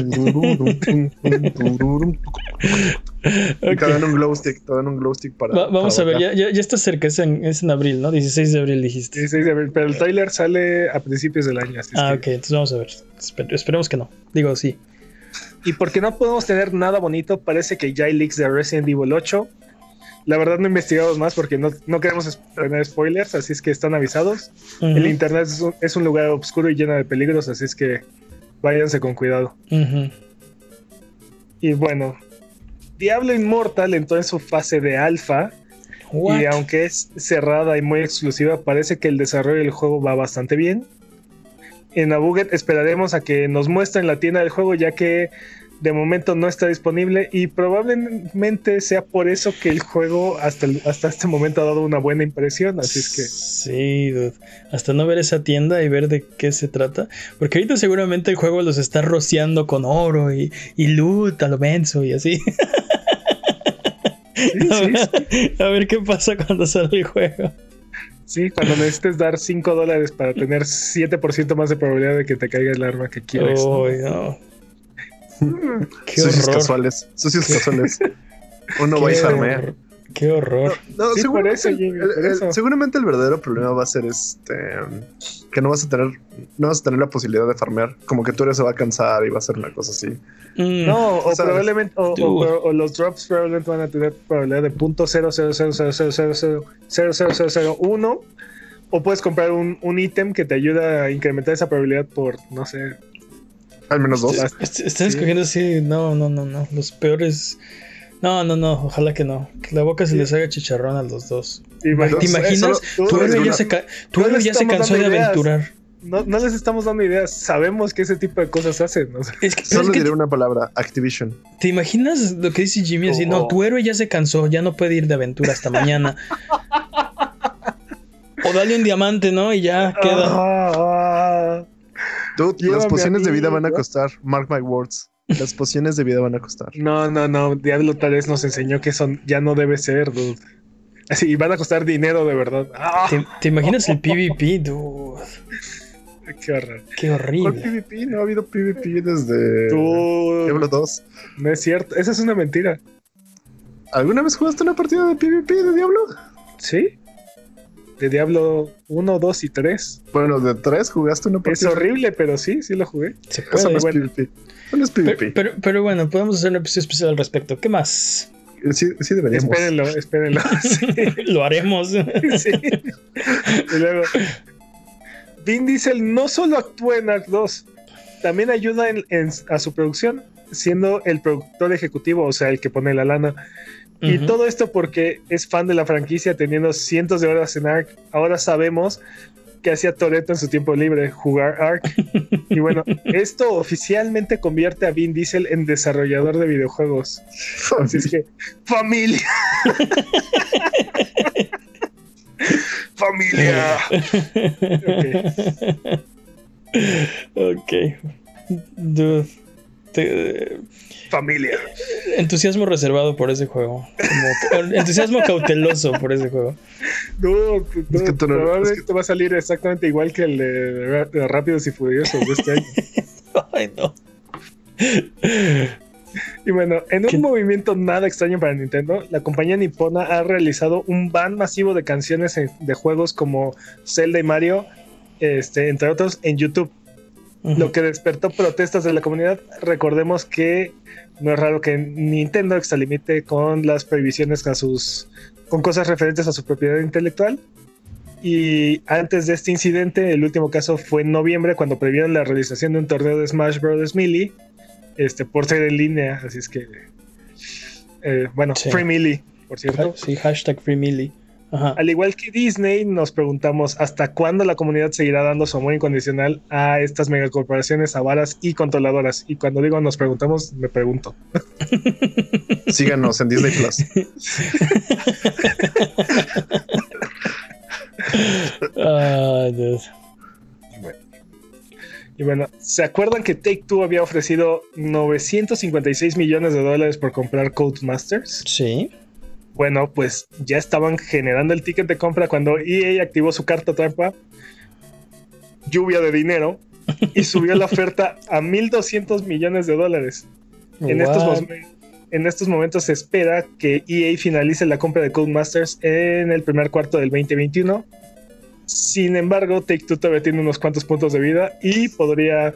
Y te dan un glow stick, te dan un glow stick para. Va- vamos a para ver, bajar. ya, ya, ya está cerca, es en, es en abril, ¿no? 16 de abril dijiste. 16 de abril, pero el trailer sale a principios del año. así es Ah, que- ok, entonces vamos a ver. Espe- esperemos que no. Digo, sí. Y porque no podemos tener nada bonito, parece que ya hay leaks de Resident Evil 8. La verdad no investigamos más porque no, no queremos tener spoilers, así es que están avisados. Ujú, El internet es un, es un lugar oscuro y lleno de peligros, así es que váyanse con cuidado. Y bueno, Diablo Immortal entró en su fase de alfa What? y aunque es cerrada y muy exclusiva, parece que el desarrollo del juego va bastante bien. En Abuget esperaremos a que nos muestren la tienda del juego ya que de momento no está disponible y probablemente sea por eso que el juego hasta, el- hasta este momento ha dado una buena impresión, así es que Sí, dude. Hasta no ver esa tienda y ver de qué se trata. Porque ahorita seguramente el juego los está rociando con oro y, y loot a lo menso y así. sí, *laughs* sí, a ver qué pasa cuando sale el juego. sí, cuando necesites dar 5 dólares para *laughs* tener 7% más de probabilidad de que te caiga el arma que quieres. ¿no? Uy, no. Qué Sucios horror. casuales. Sucios Qué- casuales. Uno va a Qué farmear. horror. Qué horror. No, Sí, seguramente, por eso, el- Jimmy, el- por el- eso. seguramente el verdadero problema va a ser este que no vas a tener, no vas a tener la posibilidad de farmear. Como que tu héroe se va a cansar y va a ser una cosa así. Mm, No, o, O sea, probablemente, o, o- Dude. o los drops probablemente van a tener probabilidad de punto cero cero cero cero cero cero cero cero cero cero cero uno. O puedes comprar un, un ítem que te ayuda a incrementar esa probabilidad por, no sé. Al menos dos. Las- est- Están Sí. escogiendo así. No, no, no, no. Los peores. No, no, no. Ojalá que no. Que la boca se les haga chicharrón a los dos. ¿Te ¿Te imaginas? Tu héroe ya se, ya cansó de aventurar. No, no les estamos dando ideas. Sabemos que ese tipo de cosas hacen. o sea. Es que, pero Solo es que diré una palabra, Activision. ¿Te imaginas lo que dice Jimmy? Así, no, Oh. tu héroe ya se cansó, ya no puede ir de aventura hasta mañana. *laughs* o dale un diamante, ¿no? Y ya queda. Dude, Llévame las pociones de vida van a costar. Mark my words. Las pociones de vida van a costar. no, no, no. Diablo tal vez nos enseñó que eso ya no debe ser, dude. Así, y van a costar dinero de verdad. Ah, ¿Te, te imaginas el PvP? Dude, *laughs* qué horror. qué ¿Cuál horrible. PvP? No ha habido PvP desde Tú, Diablo 2. no es cierto. Esa es una mentira. ¿Alguna vez jugaste una partida de PvP de Diablo? ¿Sí? De Diablo 1, 2 y 3. Bueno, de 3 jugaste una Es partida. horrible, pero sí, sí lo jugué. Se Eso puede. no es bueno. PvP. Eso no es Pero, PvP. pero, pero bueno, podemos hacer un episodio especial al respecto. ¿Qué más? sí, sí deberíamos. Espérenlo, espérenlo. *laughs* Sí, *laughs* Lo haremos. *laughs* sí. Y luego, Vin Diesel no solo actúa en Ark 2, también ayuda en- en- a su producción, siendo el productor ejecutivo, o sea, el que pone la lana. Y todo esto porque es fan de la franquicia, teniendo cientos de horas en Ark. Ahora sabemos que hacía Toreto en su tiempo libre, jugar Ark. *laughs* Y bueno, esto oficialmente convierte a Vin Diesel en desarrollador de videojuegos. Así es que, familia. *laughs* familia. ok. Dude. Te- Familia. entusiasmo reservado por ese juego. Como- *laughs* entusiasmo cauteloso por ese juego. No, no, Es que tú no- probablemente es que- va a salir exactamente igual que el de, de Rápidos y Furiosos de este año. *laughs* Ay, no. Y bueno, en un ¿Qué? movimiento nada extraño para Nintendo, la compañía nipona ha realizado un ban masivo de canciones de juegos como Zelda y Mario, este, entre otros, en YouTube, Lo que despertó protestas de la comunidad. Recordemos que no es raro que Nintendo extralimite con las prohibiciones a sus, con cosas referentes a su propiedad intelectual. Y antes de este incidente, el último caso fue en noviembre, cuando prohibieron la realización de un torneo de Smash Bros. Melee, este, por ser en línea. Así es que, eh, bueno, Sí. Free Melee, por cierto. Sí, hashtag Free Millie. Ajá. Al igual que Disney, nos preguntamos hasta cuándo la comunidad seguirá dando su amor incondicional a estas megacorporaciones avaras y controladoras. Y cuando digo nos preguntamos, me pregunto. *laughs* Síganos en Disney Plus. Dude. Y bueno, ¿se acuerdan que Take Two había ofrecido 956 millones de dólares por comprar Codemasters? Sí. Bueno, pues ya estaban generando el ticket de compra cuando EA activó su carta trampa, lluvia de dinero, y subió la oferta a 1.200 millones de dólares. En estos, en momentos se espera que EA finalice la compra de Codemasters en el primer cuarto del 2021. Sin embargo, Take Two todavía tiene unos cuantos puntos de vida y podría,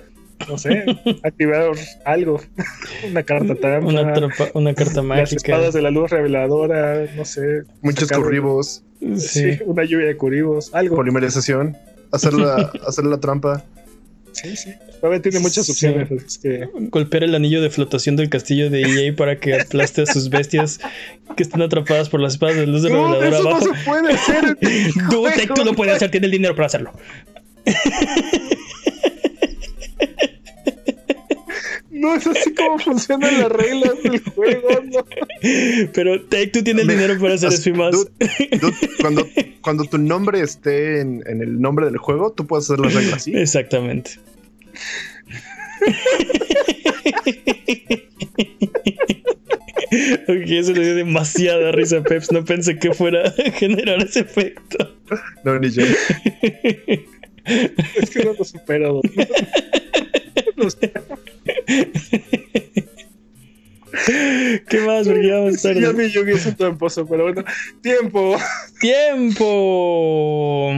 no sé, activar algo. *laughs* Una carta trampa. Una, trampa- una carta las mágica. espadas de la luz reveladora, no sé. Muchos sacar- curribos, Sí. Sí. *laughs* una lluvia de curibos, algo. polimerización, hacer la, *laughs* hacer la trampa. Sí, sí. Todavía tiene muchas Sí. opciones. así es que Golpear el anillo de flotación del castillo de EA para que aplaste a sus bestias que están atrpadas por las espadas de luz de No, revelador eso no abajo. se puede hacer. Take Two lo puede hacer, tiene el dinero para hacerlo. No es así como funcionan las reglas del juego. No. Pero Take Two tiene el dinero para hacer eso y más. Dude, dude, cuando, cuando tu nombre esté en, en el nombre del juego, tú puedes hacer las reglas así. Exactamente. *laughs* ok, eso le dio demasiada risa a Peps. No pensé que fuera a generar ese efecto. No, ni yo. Es que no lo supero. No lo supero. *laughs* ¿Qué más? Porque vamos Sí, tarde. ya es un tramposo, pero bueno. Tiempo. Tiempo.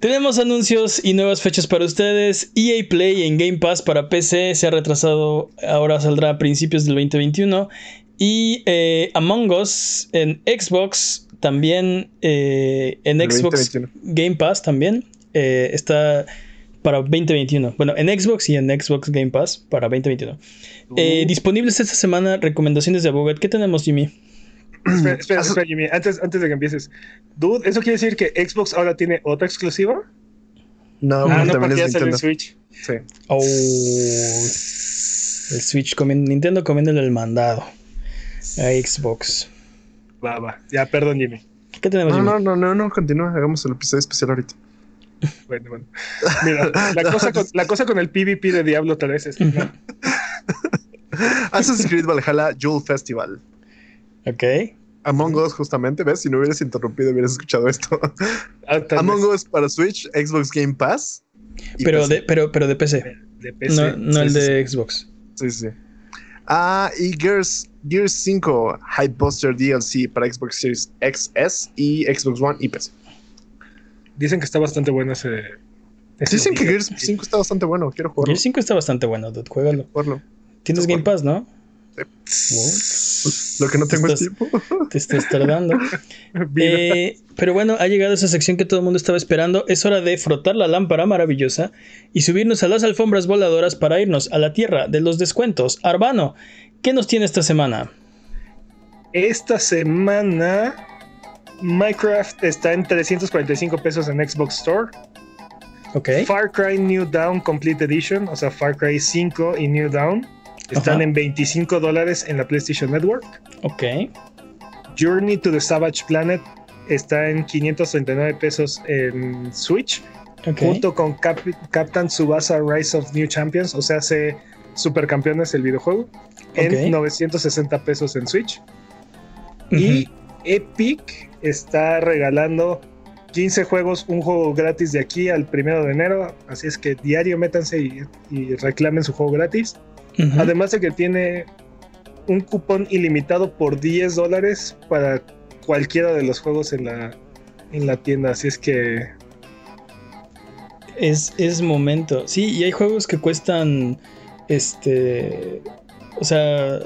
Tenemos anuncios y nuevas fechas para ustedes. EA Play en Game Pass para PC se ha retrasado, ahora saldrá a principios del 2021. Y eh, Among Us en Xbox también, eh, en Xbox 2021. Game Pass también eh, está para 2021. Bueno, en Xbox y en Xbox Game Pass para 2021. Eh, disponibles esta semana recomendaciones de Abuget. ¿Qué tenemos, Jimmy? Espera, *clears throat* espera, espera, Jimmy. Antes, antes de que empieces. Dude, ¿eso quiere decir que Xbox ahora tiene otra exclusiva? No, ah, no, también porque ya salió Nintendo. Switch. Sí. Oh, el Switch comiendo, Nintendo comiéndole el mandado a Xbox. Va, va. Ya, perdón, Jimmy. ¿Qué tenemos, No, Jimmy? no, no, no, no, continúa. Hagamos el episodio especial ahorita. Bueno, bueno. Mira, la cosa con, la cosa con el PvP de Diablo 3 es que no. *laughs* Assassin's Creed Valhalla Jewel Festival. Ok. Among Us, justamente, ¿ves? Si no hubieras interrumpido, hubieras escuchado esto. Ah, Among Us para Switch, Xbox Game Pass. Pero PC. de, pero, pero de PC. de PC. No, no Sí, el sí, de Xbox. Sí, sí. Ah, y Gears, Gears 5 Hype Buster DLC para Xbox Series XS y Xbox One y PC. Dicen que está bastante bueno ese. ese Dicen que. Gears 5 está bastante bueno. Quiero jugarlo. Gears 5 está bastante bueno, dude. Juégalo. jugarlo. Tienes Game Pass, ¿no? Lo que no tengo es Estás- tiempo. Te estás tardando. *laughs* Eh, pero bueno, ha llegado esa sección que todo el mundo estaba esperando. Es hora de frotar la lámpara maravillosa y subirnos a las alfombras voladoras para irnos a la tierra de los descuentos. Arbano, ¿qué nos tiene esta semana? Esta semana Minecraft está en 345 pesos en Xbox Store. Ok. Far Cry New Dawn Complete Edition, o sea, Far Cry 5 y New Dawn, están Ajá. en 25 dólares en la PlayStation Network. Ok. Journey to the Savage Planet está en 539 pesos en Switch, Ok. junto con Cap- Captain Tsubasa Rise of New Champions, o sea, hace Supercampeones el videojuego, en Ok. 960 pesos en Switch. Y Epic está regalando 15 juegos, un juego gratis de aquí al primero de enero. Así es que diario métanse y, y reclamen su juego gratis. Además de que tiene un cupón ilimitado por 10 dólares para cualquiera de los juegos en la, en la tienda. Así es que Es, es momento. Sí, y hay juegos que cuestan. Este. O sea.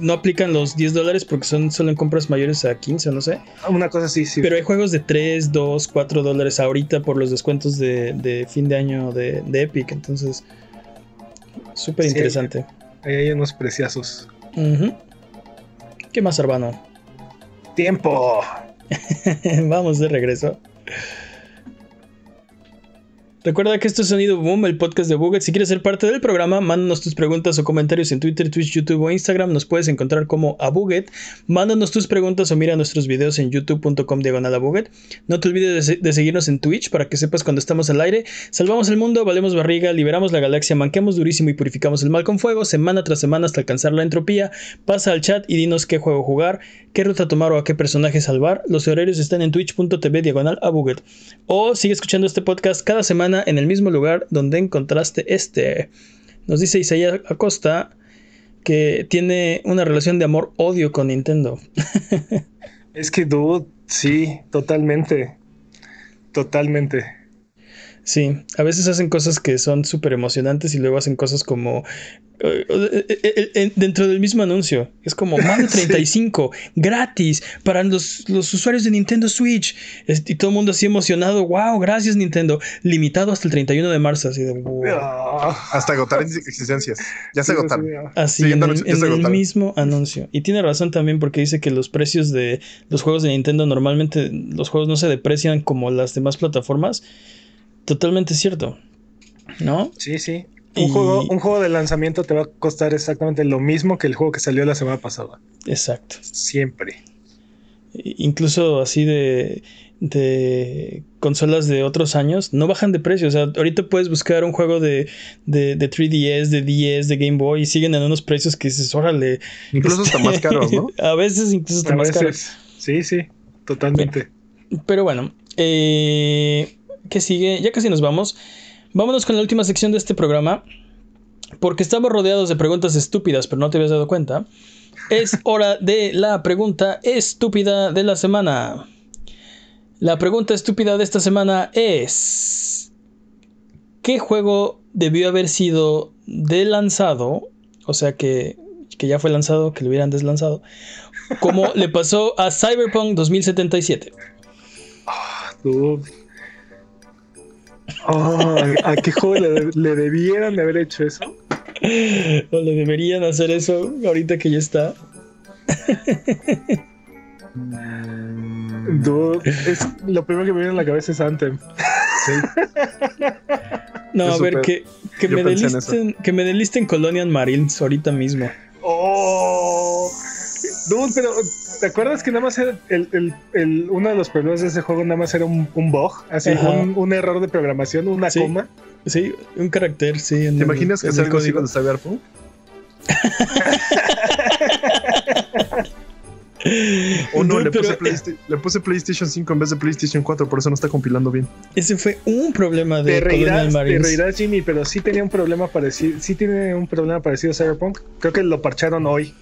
No aplican los 10 dólares porque son solo en compras mayores a 15, no sé. una cosa así, sí. Pero hay juegos de 3, 2, 4 dólares ahorita por los descuentos de, de fin de año de, de Epic. Entonces, súper Sí. interesante. Ahí hay unos preciazos. Ujú. ¿Qué más, Arbano? ¡Tiempo! *laughs* Vamos de regreso. Recuerda que esto es Sonido Boom, el podcast de Buget. Si quieres ser parte del programa, mándanos tus preguntas o comentarios en Twitter, Twitch, YouTube o Instagram. Nos puedes encontrar como a Buget. Mándanos tus preguntas o mira nuestros videos en youtube.com diagonal a. No te olvides de, se- de seguirnos en Twitch para que sepas cuando estamos al aire. Salvamos el mundo, valemos barriga, liberamos la galaxia, manqueamos durísimo y purificamos el mal con fuego, semana tras semana hasta alcanzar la entropía. Pasa al chat y dinos qué juego jugar, qué ruta tomar o a qué personaje salvar. Los horarios están en twitch.tv diagonal a. O sigue escuchando este podcast cada semana en el mismo lugar donde encontraste este. Nos dice Isaías Acosta que tiene una relación de amor-odio con Nintendo. *laughs* Es que, dude, sí, totalmente. Totalmente. Sí, a veces hacen cosas que son súper emocionantes y luego hacen cosas como eh, eh, eh, dentro del mismo anuncio. Es como *laughs* Mario 35, gratis para los, los usuarios de Nintendo Switch. Y todo el mundo así emocionado. Wow, gracias Nintendo. Limitado hasta el 31 de marzo. Así de wow. Hasta agotar ex- existencias. Ya se sí, agotaron. sí. Así Siguiente en, el, en el mismo anuncio. Y tiene razón también porque dice que los precios de los juegos de Nintendo normalmente los juegos no se deprecian como las demás plataformas. Totalmente cierto. ¿No? Sí, sí. Un, Y- juego, un juego de lanzamiento te va a costar exactamente lo mismo que el juego que salió la semana pasada. Exacto. Siempre. Incluso así de, de consolas de otros años no bajan de precio. O sea, ahorita puedes buscar un juego de, de, de 3DS, de 10, de Game Boy y siguen en unos precios que dices, órale. Incluso hasta este, más caros, ¿no? *laughs* A veces incluso hasta A más caros. veces. Sí, sí, totalmente. Pero bueno, eh, ¿qué sigue? Ya casi nos vamos. Vámonos con la última sección de este programa. porque estamos rodeados de preguntas estúpidas, pero no te habías dado cuenta, es hora de la pregunta estúpida de la semana. La pregunta estúpida de esta semana es: ¿Qué juego debió haber sido de lanzado? O sea que, que ya fue lanzado, que lo hubieran deslanzado. Como le pasó a Cyberpunk 2077. Dude. Oh, ¿A qué juego le, le debieran de haber hecho eso? O le deberían hacer eso ahorita que ya está. Dude, es, lo primero que me viene a la cabeza es Anthem. No, Yo a ver, que, que, me en delisten, que me delisten Colonial Marines ahorita mismo. Oh, dude, pero ¿te acuerdas que nada más era el, el- el- uno de los problemas de ese juego nada más era un, un bug? Así, un, un error de programación, una Sí. coma. Sí, un carácter, sí. en ¿Te el- imaginas que el algo así código. con Cyberpunk? *laughs* Oh no, le puse, le puse PlayStation 5 en vez de PlayStation 4, por eso no está compilando bien. ese fue un problema Te de Colonial reirás, te reirás, Jimmy, pero sí tenía un problema parecido. Sí tiene un problema parecido a Cyberpunk. Creo que lo parcharon hoy.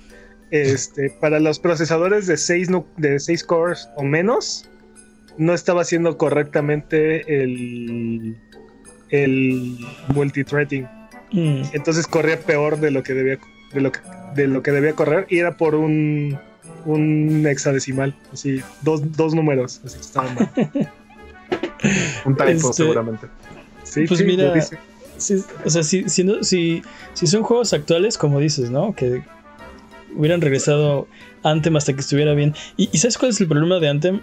Este, para los procesadores de 6 de seis cores o menos, no estaba haciendo correctamente el, el multithreading. Mm, Entonces corría peor de lo que debía de lo que, de lo que debía correr y era por un un hexadecimal, así dos, dos números, así que estaba mal. *laughs* Un typo, Este- seguramente. Sí, Pues sí, mira, sí, o sea, si, si, no- si, si son juegos actuales, como dices, ¿no? Que hubieran regresado Anthem hasta que estuviera bien. ¿Y, y sabes cuál es el problema de Anthem?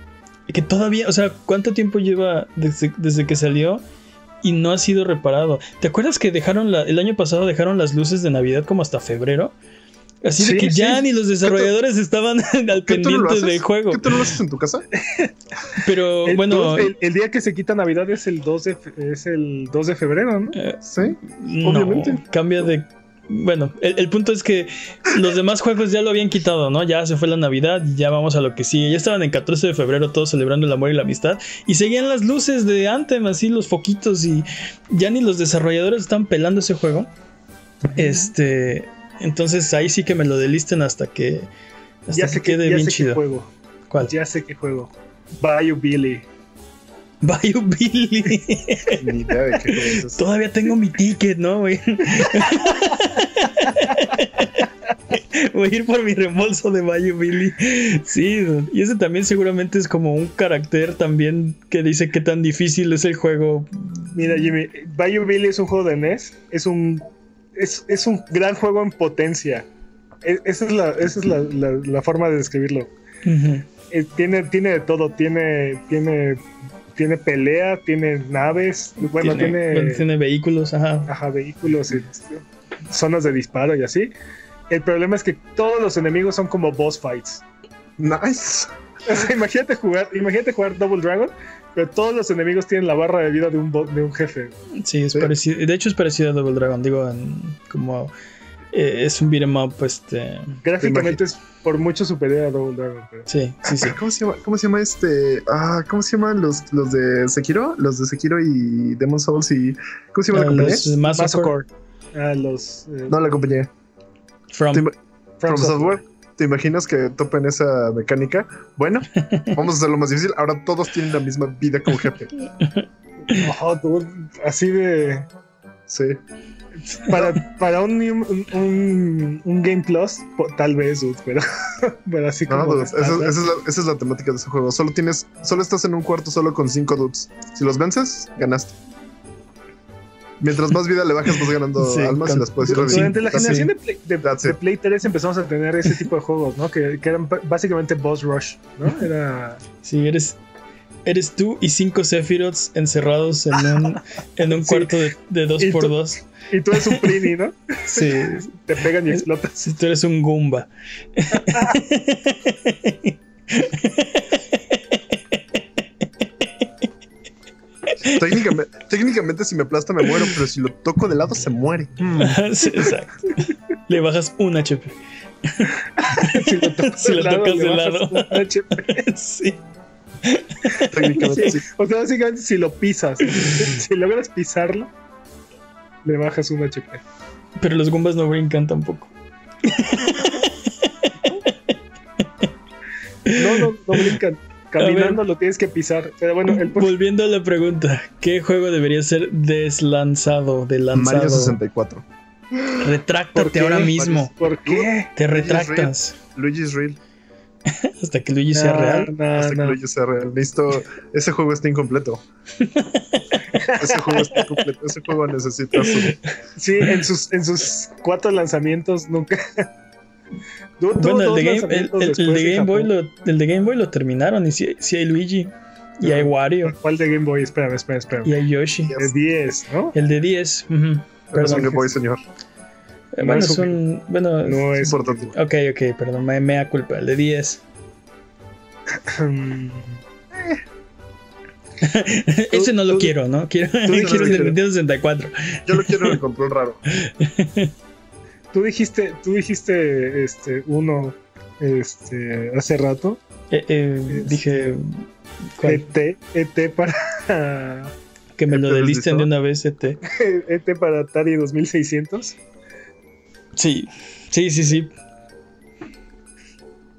Que todavía, o sea, ¿cuánto tiempo lleva desde, desde que salió y no ha sido reparado? ¿Te acuerdas que dejaron la- el año pasado dejaron las luces de Navidad como hasta febrero? Así de Sí, que ya sí. ni los desarrolladores estaban al ¿Qué tú no lo pendiente del juego. ¿Qué tú no lo haces en tu casa? *laughs* Pero El, bueno, dos- el, el día que se quita Navidad es el 2 de, fe- es el 2 de febrero, ¿no? eh, Sí. no, obviamente. cambia de. Bueno, el, el punto es que los demás juegos ya lo habían quitado, ¿no? Ya se fue la Navidad y ya vamos a lo que sigue. Ya estaban en 14 de febrero todos celebrando el amor y la amistad. Y seguían las luces de Anthem, así los foquitos. Y ya ni los desarrolladores están pelando ese juego. Este. Entonces ahí sí que me lo delisten hasta que. Hasta Ya que sé que, quede ya bien sé qué chido. juego. ¿Cuál? Ya sé qué juego. Bayou Billy. Bayou Billy. Ni idea de qué juego es ese. Todavía tengo mi ticket, ¿no, güey? Voy a ir por mi reembolso de Bayou Billy. Sí, y ese también seguramente es como un carácter también que dice qué tan difícil es el juego. Mira, Jimmy, Bayou Billy es un juego de NES. Es un, es, es un gran juego en potencia. E- esa es la, esa es la, la- la forma de describirlo. Eh, tiene, tiene de todo. Tiene, tiene, tiene pelea, tiene naves. Bueno, tiene, bueno, tiene vehículos, ajá. ajá, vehículos, y zonas de disparo y así. El problema es que todos los enemigos son como boss fights. Nice. *laughs* O sea, imagínate jugar, imagínate jugar Double Dragon, pero todos los enemigos tienen la barra de vida de un, bo- de un jefe. Sí, es Sí. parecido. De hecho, es parecido a Double Dragon. Digo, en- como eh, es un beat'em up, este. Gráficamente es por mucho superior a Double Dragon. pero- Sí, sí, sí. ¿Cómo se llama? ¿Cómo se llama este? Ah, ¿cómo se llaman los, los de Sekiro? Los de Sekiro y Demon Souls y. ¿Cómo se llama la Ah, compañía? los Massacre Massacre. Ah, los eh, No, la compañía. from. Software. ¿Te imaginas que topen esa mecánica? Bueno, *laughs* vamos a hacerlo más difícil. Ahora todos tienen la misma vida como jefe. *laughs* Oh, así de. Sí. Para, para un, un, Game Plus, tal vez, dude, pero, *laughs* pero así No, como. dudes, esa, es la, esa es la temática de ese juego. Solo tienes, solo estás en un cuarto solo con cinco dudes. Si los vences, ganaste. Mientras más vida le bajas, vas ganando *laughs* Sí, almas y las puedes ir reviviendo. Durante la generación de Play, de, That's de it. Play 3 empezamos a tener ese tipo de juegos, ¿no? Que, que eran básicamente boss rush, ¿no? Era. Sí, eres, eres tú y cinco Sephiroths encerrados en un, *laughs* en un Sí. cuarto de, de dos Y por tú- dos. Y tú eres un Pliny, ¿no? *laughs* Sí, Te pegan y explotas. si tú eres un Goomba. *laughs* Técnicamente, técnicamente, si me aplasta, me muero, pero si lo toco de lado, se muere. Ajá, sí, exacto. Le bajas un HP. si lo tocas, Si lo de lado, tocas le de bajas lado. un HP. Sí. *laughs* Técnicamente, sí. O sea, básicamente si lo pisas, si logras pisarlo, le bajas un HP. Pero los Goombas no brincan tampoco. No, no, no brincan. Caminando lo tienes que pisar. Pero bueno, el Volviendo a la pregunta, ¿qué juego debería ser deslanzado, de lanzado? Mario 64. Retráctate ahora mismo. ¿Por qué? Te retractas. Luigi's Real. *laughs* Hasta que Luigi sea real. no, Hasta no. que Luigi sea real. Listo. Ese juego está incompleto. ese juego está incompleto. Ese juego necesita su. Sí, en sus, en sus cuatro lanzamientos nunca. *laughs* Du- Bueno, el de, Game, el, el- el de Boy lo, el de Game Boy lo terminaron y sí, sí hay Luigi. Y hay Wario. ¿Cuál de Game Boy? Espérame, espérame, espérame. Y hay Yoshi. De 10, ¿no? El de 10. ujú. Es un Perdón. Game Boy, señor. Eh, Bueno, es un-. Bueno, No Es importante. ok, ok, perdón, me, me da culpa. El de 10. Mm, *laughs* Ese no lo tú- quiero, ¿no? Quiero, *laughs* dijiste quiero el de que- Nintendo 64. Yo lo quiero en el control raro. *laughs* Tú dijiste, tú dijiste este uno este hace rato. Eh, eh, Es- dije. ¿cuál? ET, ET para Que me lo ¿Pero delisten de una vez, ET. ET para Atari 2600. Sí, sí, sí, sí.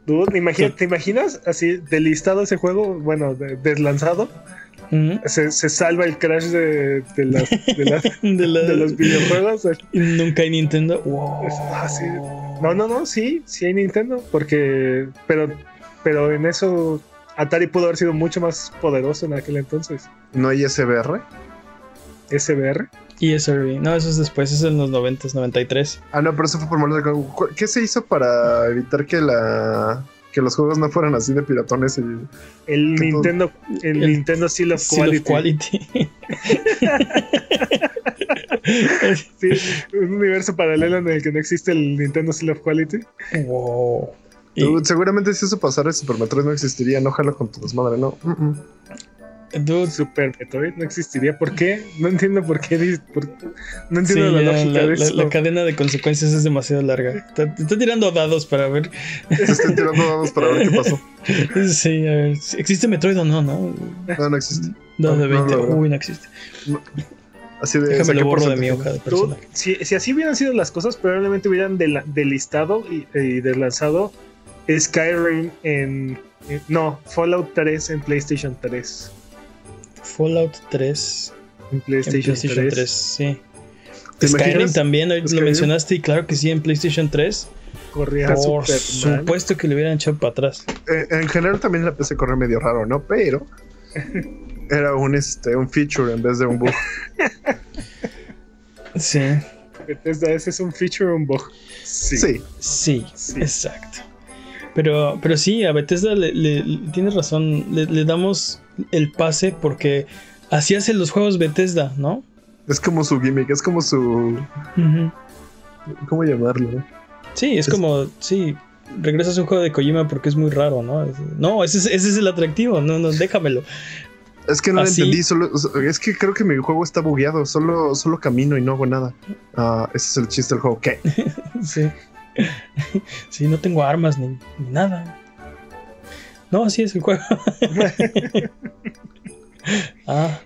Dude, imagina- ¿Te imaginas así delistado ese juego? Bueno, de- deslanzado. Se, se salva el crash de, de, las- de las- *laughs* De, la- de los videojuegos. Y Nunca hay Nintendo. Wow. Ah, sí. No, no, no, sí, sí hay Nintendo, porque, pero, pero en eso Atari pudo haber sido mucho más poderoso en aquel entonces. No hay SBR. SBR. Y ESRB. No, eso es después, eso es en los 90, 93. Ah, no, pero eso fue por 64. ¿Cu- ¿Qué se hizo para evitar que la que los juegos no fueran así de piratones y El todo- Nintendo, el, el Nintendo Seal of Seal of Quality. Quality. Sí, un universo paralelo en el que no existe el Nintendo Seal of Quality. wow. Y, seguramente si eso pasara, Super Metroid no existiría. No jala con tu desmadre, no. Dude, Super Metroid no existiría. ¿Por qué? No entiendo por qué. por- no sí, entiendo la ya, lógica la, de la- eso. la cadena de consecuencias es demasiado larga. Está, está tirando dados para ver. Te estoy tirando dados para ver qué pasó. *laughs* Sí, a ver. ¿Existe Metroid o no? No. No, no existe. De No, no, 20. la verdad. Uy, no existe. Así de. Déjame ¿qué lo borro de mi hoja de Tú, si, si así hubieran sido las cosas, probablemente hubieran dela- delistado y, y deslanzado Skyrim en, en- No, Fallout 3 en PlayStation 3. Fallout 3 En en PlayStation, PlayStation 3, 3. sí. ¿Te Skyrim imaginas? también, lo Skyrim. mencionaste y claro que sí, en PlayStation 3. Corría Por Superman. supuesto que le hubieran echado para atrás. Eh, en general también la PC corre medio raro, ¿no? Pero *laughs* era un este un feature en vez de un bug. Sí, Bethesda, ese es un feature o un bug. Sí. Sí. sí, Sí. exacto. Pero, pero sí, a Bethesda le, le- le- tienes razón, le, le damos el pase porque así hacen los juegos Bethesda, ¿no? Es como su gimmick, es como su. ¿Cómo llamarlo? Sí, es, Es- como, sí, regresas a un juego de Kojima porque es muy raro, ¿no? No, ese es, ese es el atractivo, no, no, déjamelo. Es que no lo entendí, solo, es que creo que mi juego está bugueado, solo, solo camino y no hago nada. Ah, ese es el chiste del juego. ¿Qué? *laughs* Sí. Sí, no tengo armas ni, ni nada. No, así es el juego. *laughs* ah.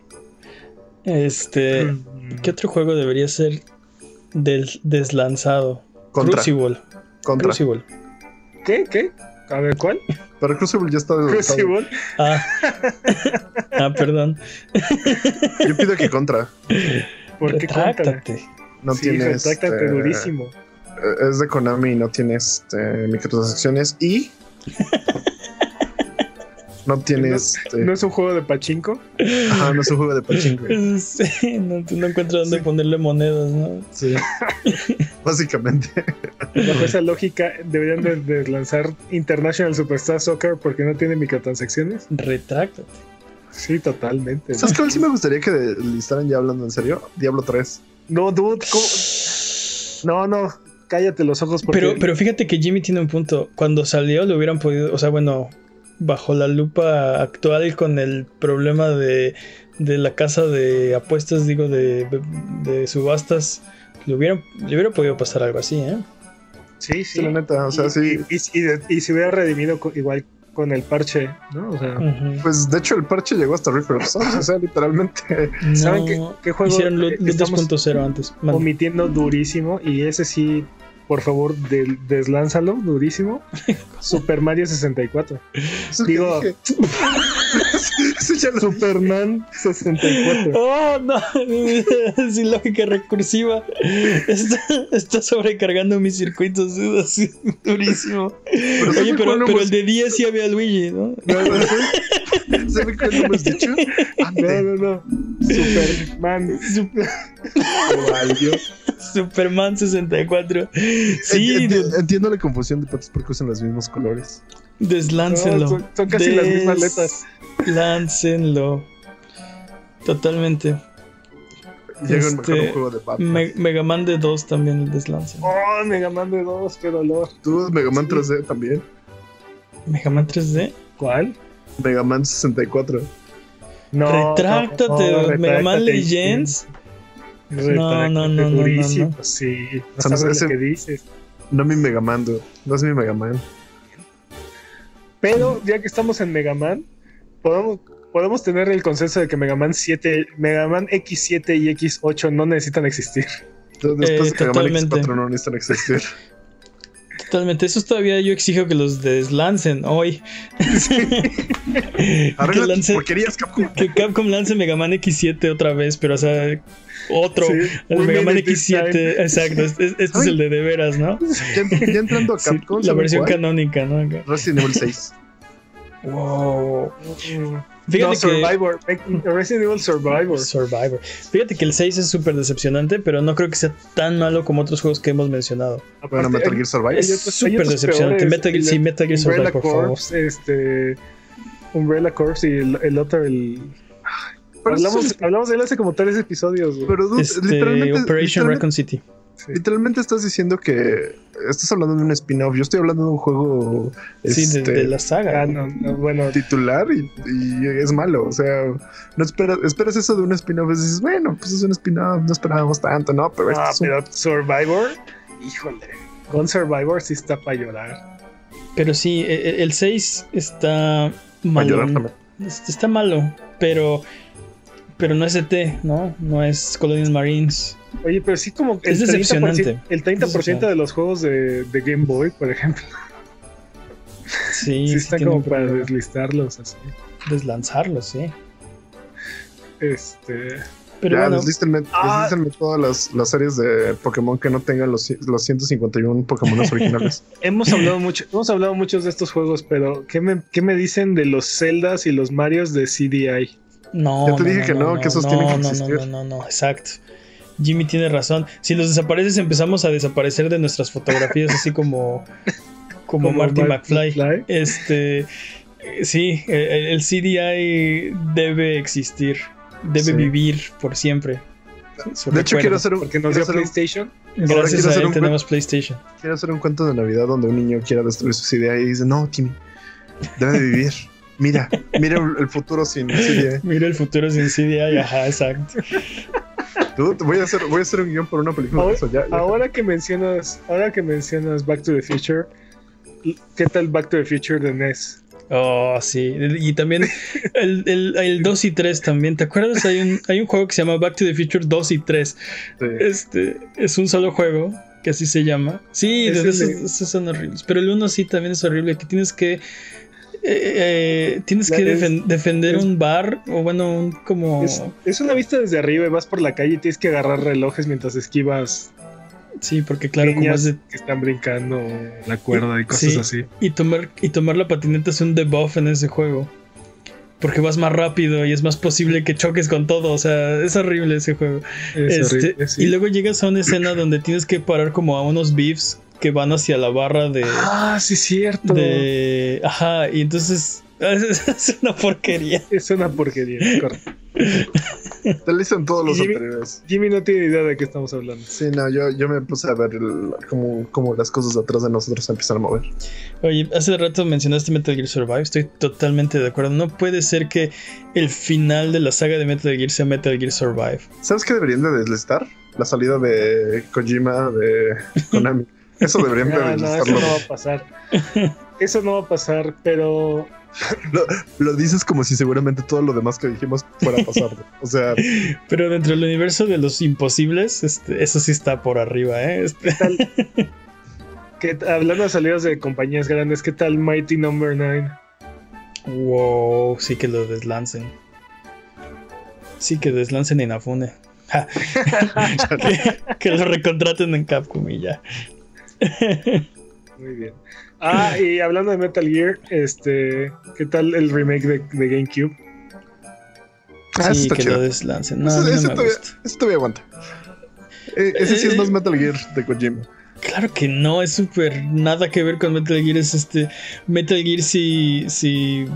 Este. ¿Qué otro juego debería ser del deslanzado? Contra. Crucible. Contra. Crucible. ¿Qué? ¿Qué? A ver, ¿cuál? Pero Crucible ya está. Crucible. Ah. *laughs* ah, perdón. Yo pido que contra. ¿Por qué? Retráctate. No sí, tiene. retráctate este, durísimo. eh, Es de Konami y no tiene este, microtransacciones y. *laughs* no tiene No- este. ¿No es un juego de pachinko? Ajá, no es un juego de pachinko. Sí, no, no encuentro dónde ponerle monedas, ¿no? Sí. *laughs* Básicamente. Bajo esa lógica, deberían de, de lanzar International Superstar Soccer porque no tiene microtransacciones. Retráctate. Sí, totalmente. ¿Sabes cuál sí me gustaría que listaran ya hablando en serio? Diablo 3. No, dude, ¿cómo? No, no, cállate los ojos porque... Pero, pero fíjate que Jimmy tiene un punto. Cuando salió lo hubieran podido, o sea, bueno, bajo la lupa actual con el problema de, de la casa de apuestas, digo, de, de subastas, le hubieran, le hubiera podido pasar algo así, ¿eh? Sí, sí. La neta, o sea, y, sí. Y, y- y- y se hubiera redimido co- igual con el parche, ¿no? O sea. Pues de hecho el parche llegó hasta Reaper of Souls, o sea, literalmente. ¿Saben qué, qué juego Hicieron Loot eh, Loot estamos 2.0 antes. Mande. omitiendo durísimo? Y ese sí, por favor, del- deslánzalo, durísimo. *laughs* Super Mario 64. Eso Digo- dije. *laughs* Eso ya lo dije. Superman 64. Oh, no, *laughs* sin lógica recursiva. Está, está sobrecargando mis circuitos así, durísimo. Pero Oye, ¿saben pero, no pero hemos- el de 10 sí había Luigi, ¿no? ¿Saben cuál no hemos dicho? No, Antes. no, no. Superman. Super- Valió. Superman 64. Sí, Enti- de- Entiendo la confusión de patos porque usan los mismos colores. desláncenlo. No, son, son casi las mismas letras. Láncenlo. Totalmente. Mejor Este, un juego de Batman. Me- Mega Man de 2 también el deslance. Oh, Mega Man de 2, qué dolor. Tú, Mega Man 3D también. Mega Man 3D. ¿Cuál? Mega Man 64. No, Retráctate, no, no, Mega Man Legends. No, no, no, no, durísimo, no, no. sí. No O sea, no sabes sé, lo que ese- dices. No mi Mega Man, dude. No es mi Mega Man. Pero ya que estamos en Mega Man, podemos, podemos tener el consenso de que Mega Man 7, Mega Man X7 y X8 no necesitan existir. Después Eh, de Mega Man totalmente. X4 no necesitan existir. Totalmente. Eso todavía yo exijo que los deslancen hoy. *laughs* que, Arregla tus lance- porquerías, Capcom. que Capcom lance Mega Man X7 otra vez, pero o sea, otro. Sí, el Mega Man it this X7. time. Exacto. Este, este es el de de veras, ¿no? Ya, ya entrando a Sí, Capcom. la ¿saben versión cuál? canónica, ¿no? Resident Evil 6. Wow. no, Fíjate que. Survivor. Resident Evil Survivor. Survivor. Fíjate que el 6 es súper decepcionante, pero no creo que sea tan malo como otros juegos que hemos mencionado. Bueno, Metal Gear Survive. Es súper decepcionante. Metal El- sí, Metal Gear Survive, por favor. Este. Umbrella Corps y el, el otro, el. Pero Hablamos, es- hablamos de él hace como tres episodios. güey. pero dude, Este, literalmente, Operation literalmente, Raccoon City. Sí. literalmente estás diciendo que estás hablando de un spin-off. Yo estoy hablando de un juego Sí, de, este, de la saga. Ah, no, no, bueno, titular y, y es malo. O sea, no esperas, esperas eso de un spin-off y dices, bueno, pues es un spin-off, no esperábamos tanto, ¿no? Pero Ah, es un- pero Survivor, híjole. Con Survivor sí está para llorar. Pero sí, e- e- el 6 está para malo. llorar también. Es- Está malo, pero. Pero no es ET, ¿no? No es Colonial Marines. Oye, pero sí como Es el 30%, decepcionante. el 30% de los juegos de, de Game Boy, por ejemplo, Sí, sí sí están tiene como para problema. deslistarlos así. Deslanzarlos, sí. Este, Pero ya, bueno, deslístenme, Ah. deslístenme todas las, las series de Pokémon que no tengan los, los 151 Pokémon originales. *laughs* hemos hablado mucho, hemos hablado muchos de estos juegos, pero ¿qué me, qué me dicen de los Zeldas y los Marios de CDI? No. Ya te dije que no, que esos no, tienen que no, existir. No, no, no, no, exacto. Jimmy tiene razón. Si los desapareces, empezamos a desaparecer de nuestras fotografías, así como, *laughs* como, Como Marty McFly. McFly. Este, eh, sí, el, el CDI debe existir, debe Sí. vivir por siempre. Su De hecho, quiero hacer un, Porque nos quiero dio hacer un- PlayStation. Gracias a él un tenemos PlayStation. quiero hacer un cuento de Navidad donde un niño quiera destruir su idea y dice, no, Timmy, debe de vivir. *laughs* Mira, *laughs* mira el- futuro sin CDI. Mira el futuro sin CDI, ajá, exacto. Dude, voy a hacer, voy a hacer un guion por una película de Ahora, eso. Ya, ya. ahora que mencionas, ahora que mencionas Back to the Future, ¿qué tal Back to the Future de NES? Oh, sí. Y también el, el, el 2 y 3 también. ¿Te acuerdas? Hay un, hay un juego que se llama Back to the Future 2 y 3. Sí. Este es un solo juego que así se llama. Sí, esos, son horribles. Pero el 1 sí también es horrible. Que tienes que. Eh, eh, tienes La- que defen- defender es- un bar o bueno, un como... Es, es una vista desde arriba y vas por la calle y tienes que agarrar relojes mientras esquivas Sí, porque claro, como es de... que están brincando la cuerda y cosas Sí. así. Y tomar, y tomar la patineta es un debuff en ese juego. Porque vas más rápido y es más posible que choques con todo. O sea, es horrible ese juego. Es Este, horrible, sí. Y luego llegas a una escena donde tienes que parar como a unos beefs que van hacia la barra de. Ah, sí, cierto. de ajá, y entonces es, *laughs* es una porquería. Es una porquería. correcto. Te listan todos los Jimmy- anteriores. Jimmy no tiene idea de qué estamos hablando. Sí, no, yo, yo me puse a ver el- cómo, cómo las cosas atrás de nosotros se empiezan a mover. Oye, hace rato mencionaste Metal Gear Survive, estoy totalmente de acuerdo. No puede ser que el final de la saga de Metal Gear sea Metal Gear Survive. ¿Sabes qué deberían de deslistar? La salida de Kojima de *laughs* Konami. Eso deberían de *laughs* No, no, eso no va a pasar. eso no va a pasar, pero *laughs* Lo, lo dices como si seguramente todo lo demás que dijimos fuera a pasar. O sea, *laughs* Pero dentro del universo de los imposibles, este, eso sí está por arriba, ¿eh? Este- ¿qué tal? ¿Qué t- hablando de salidas de compañías grandes, ¿qué tal Mighty Number 9? wow, sí que lo deslancen. Sí que deslancen Inafune. Que, que lo recontraten en Capcom y ya. *laughs* Muy bien. Ah, y hablando de Metal Gear, este, ¿qué tal el remake de, de GameCube? ah, eso sí, está que chido. lo deslancen. No, mí no ese me todavía, gusta. ese todavía aguanta. Eh, ese sí es Eh, más Metal Gear de Kojima. Claro que no, es súper nada que ver con Metal Gear. Es este. Metal Gear si. si.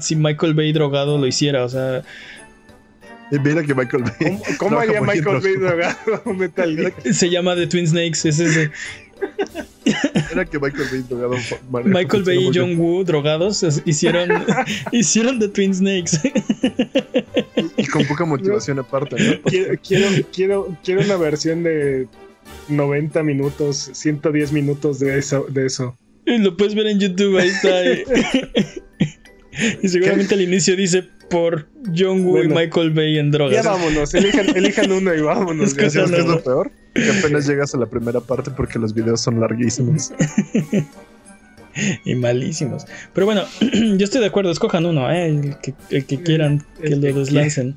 si Michael Bay drogado lo hiciera. O sea. Mira que Michael Bay. ¿Cómo, cómo haría Michael Bay drogado *laughs* Metal Gear? Se llama The Twin Snakes. Es ese. *laughs* Era que Michael Bay drogado. Michael Bay y John Woo drogados hicieron. *laughs* hicieron The Twin Snakes. Y con poca motivación aparte, ¿no? *laughs* Quiero, quiero, quiero, quiero una versión de 90 minutos, 110 minutos de eso. De eso. Y lo puedes ver en YouTube, ahí está. eh. y seguramente al inicio dice por John Woo Bueno. y Michael Bay en Ya drogas. vámonos, elijan, elijan uno y vámonos. Es que ya. ¿Sabes qué es no. lo peor? Que apenas llegas a la primera parte porque los videos son larguísimos. *laughs* Y malísimos. Pero bueno, *clears throat* yo estoy de acuerdo, escojan uno, eh, el, que, el que quieran que El lo deslancen.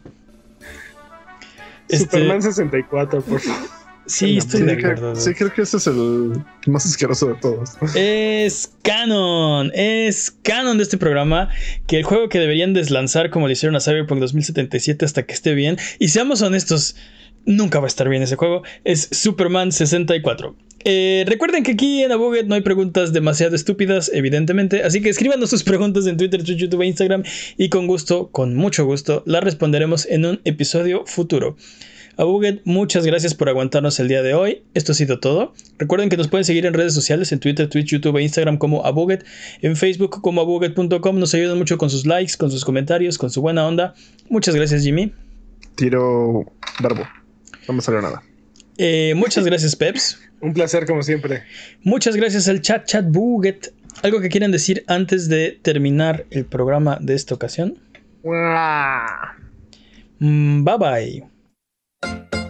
Este, Superman 64, por favor. sí, estoy Sí, de creo, acuerdo. sí, creo que ese es el más asqueroso de todos. Es canon, es canon de este programa que el juego que deberían deslanzar como le hicieron a Cyberpunk 2077 hasta que esté bien, y seamos honestos, nunca va a estar bien ese juego, es Superman 64. Eh, recuerden que aquí en Abuget no hay preguntas demasiado estúpidas, evidentemente, así que escríbanos sus preguntas en Twitter, Twitch, YouTube e Instagram y con gusto, con mucho gusto, las responderemos en un episodio futuro. Abuget, muchas gracias por aguantarnos el día de hoy. Esto ha sido todo. Recuerden que nos pueden seguir en redes sociales, en Twitter, Twitch, YouTube e Instagram como Abuget, en Facebook como abuget.com. Nos ayudan mucho con sus likes, con sus comentarios, con su buena onda. Muchas gracias, Jimmy. Tiro barbo. No me salió nada. Eh, muchas gracias, Peps. Un placer, como siempre. Muchas gracias al chat, chat Buget. ¿Algo que quieran decir antes de terminar el programa de esta ocasión? Mm, bye bye.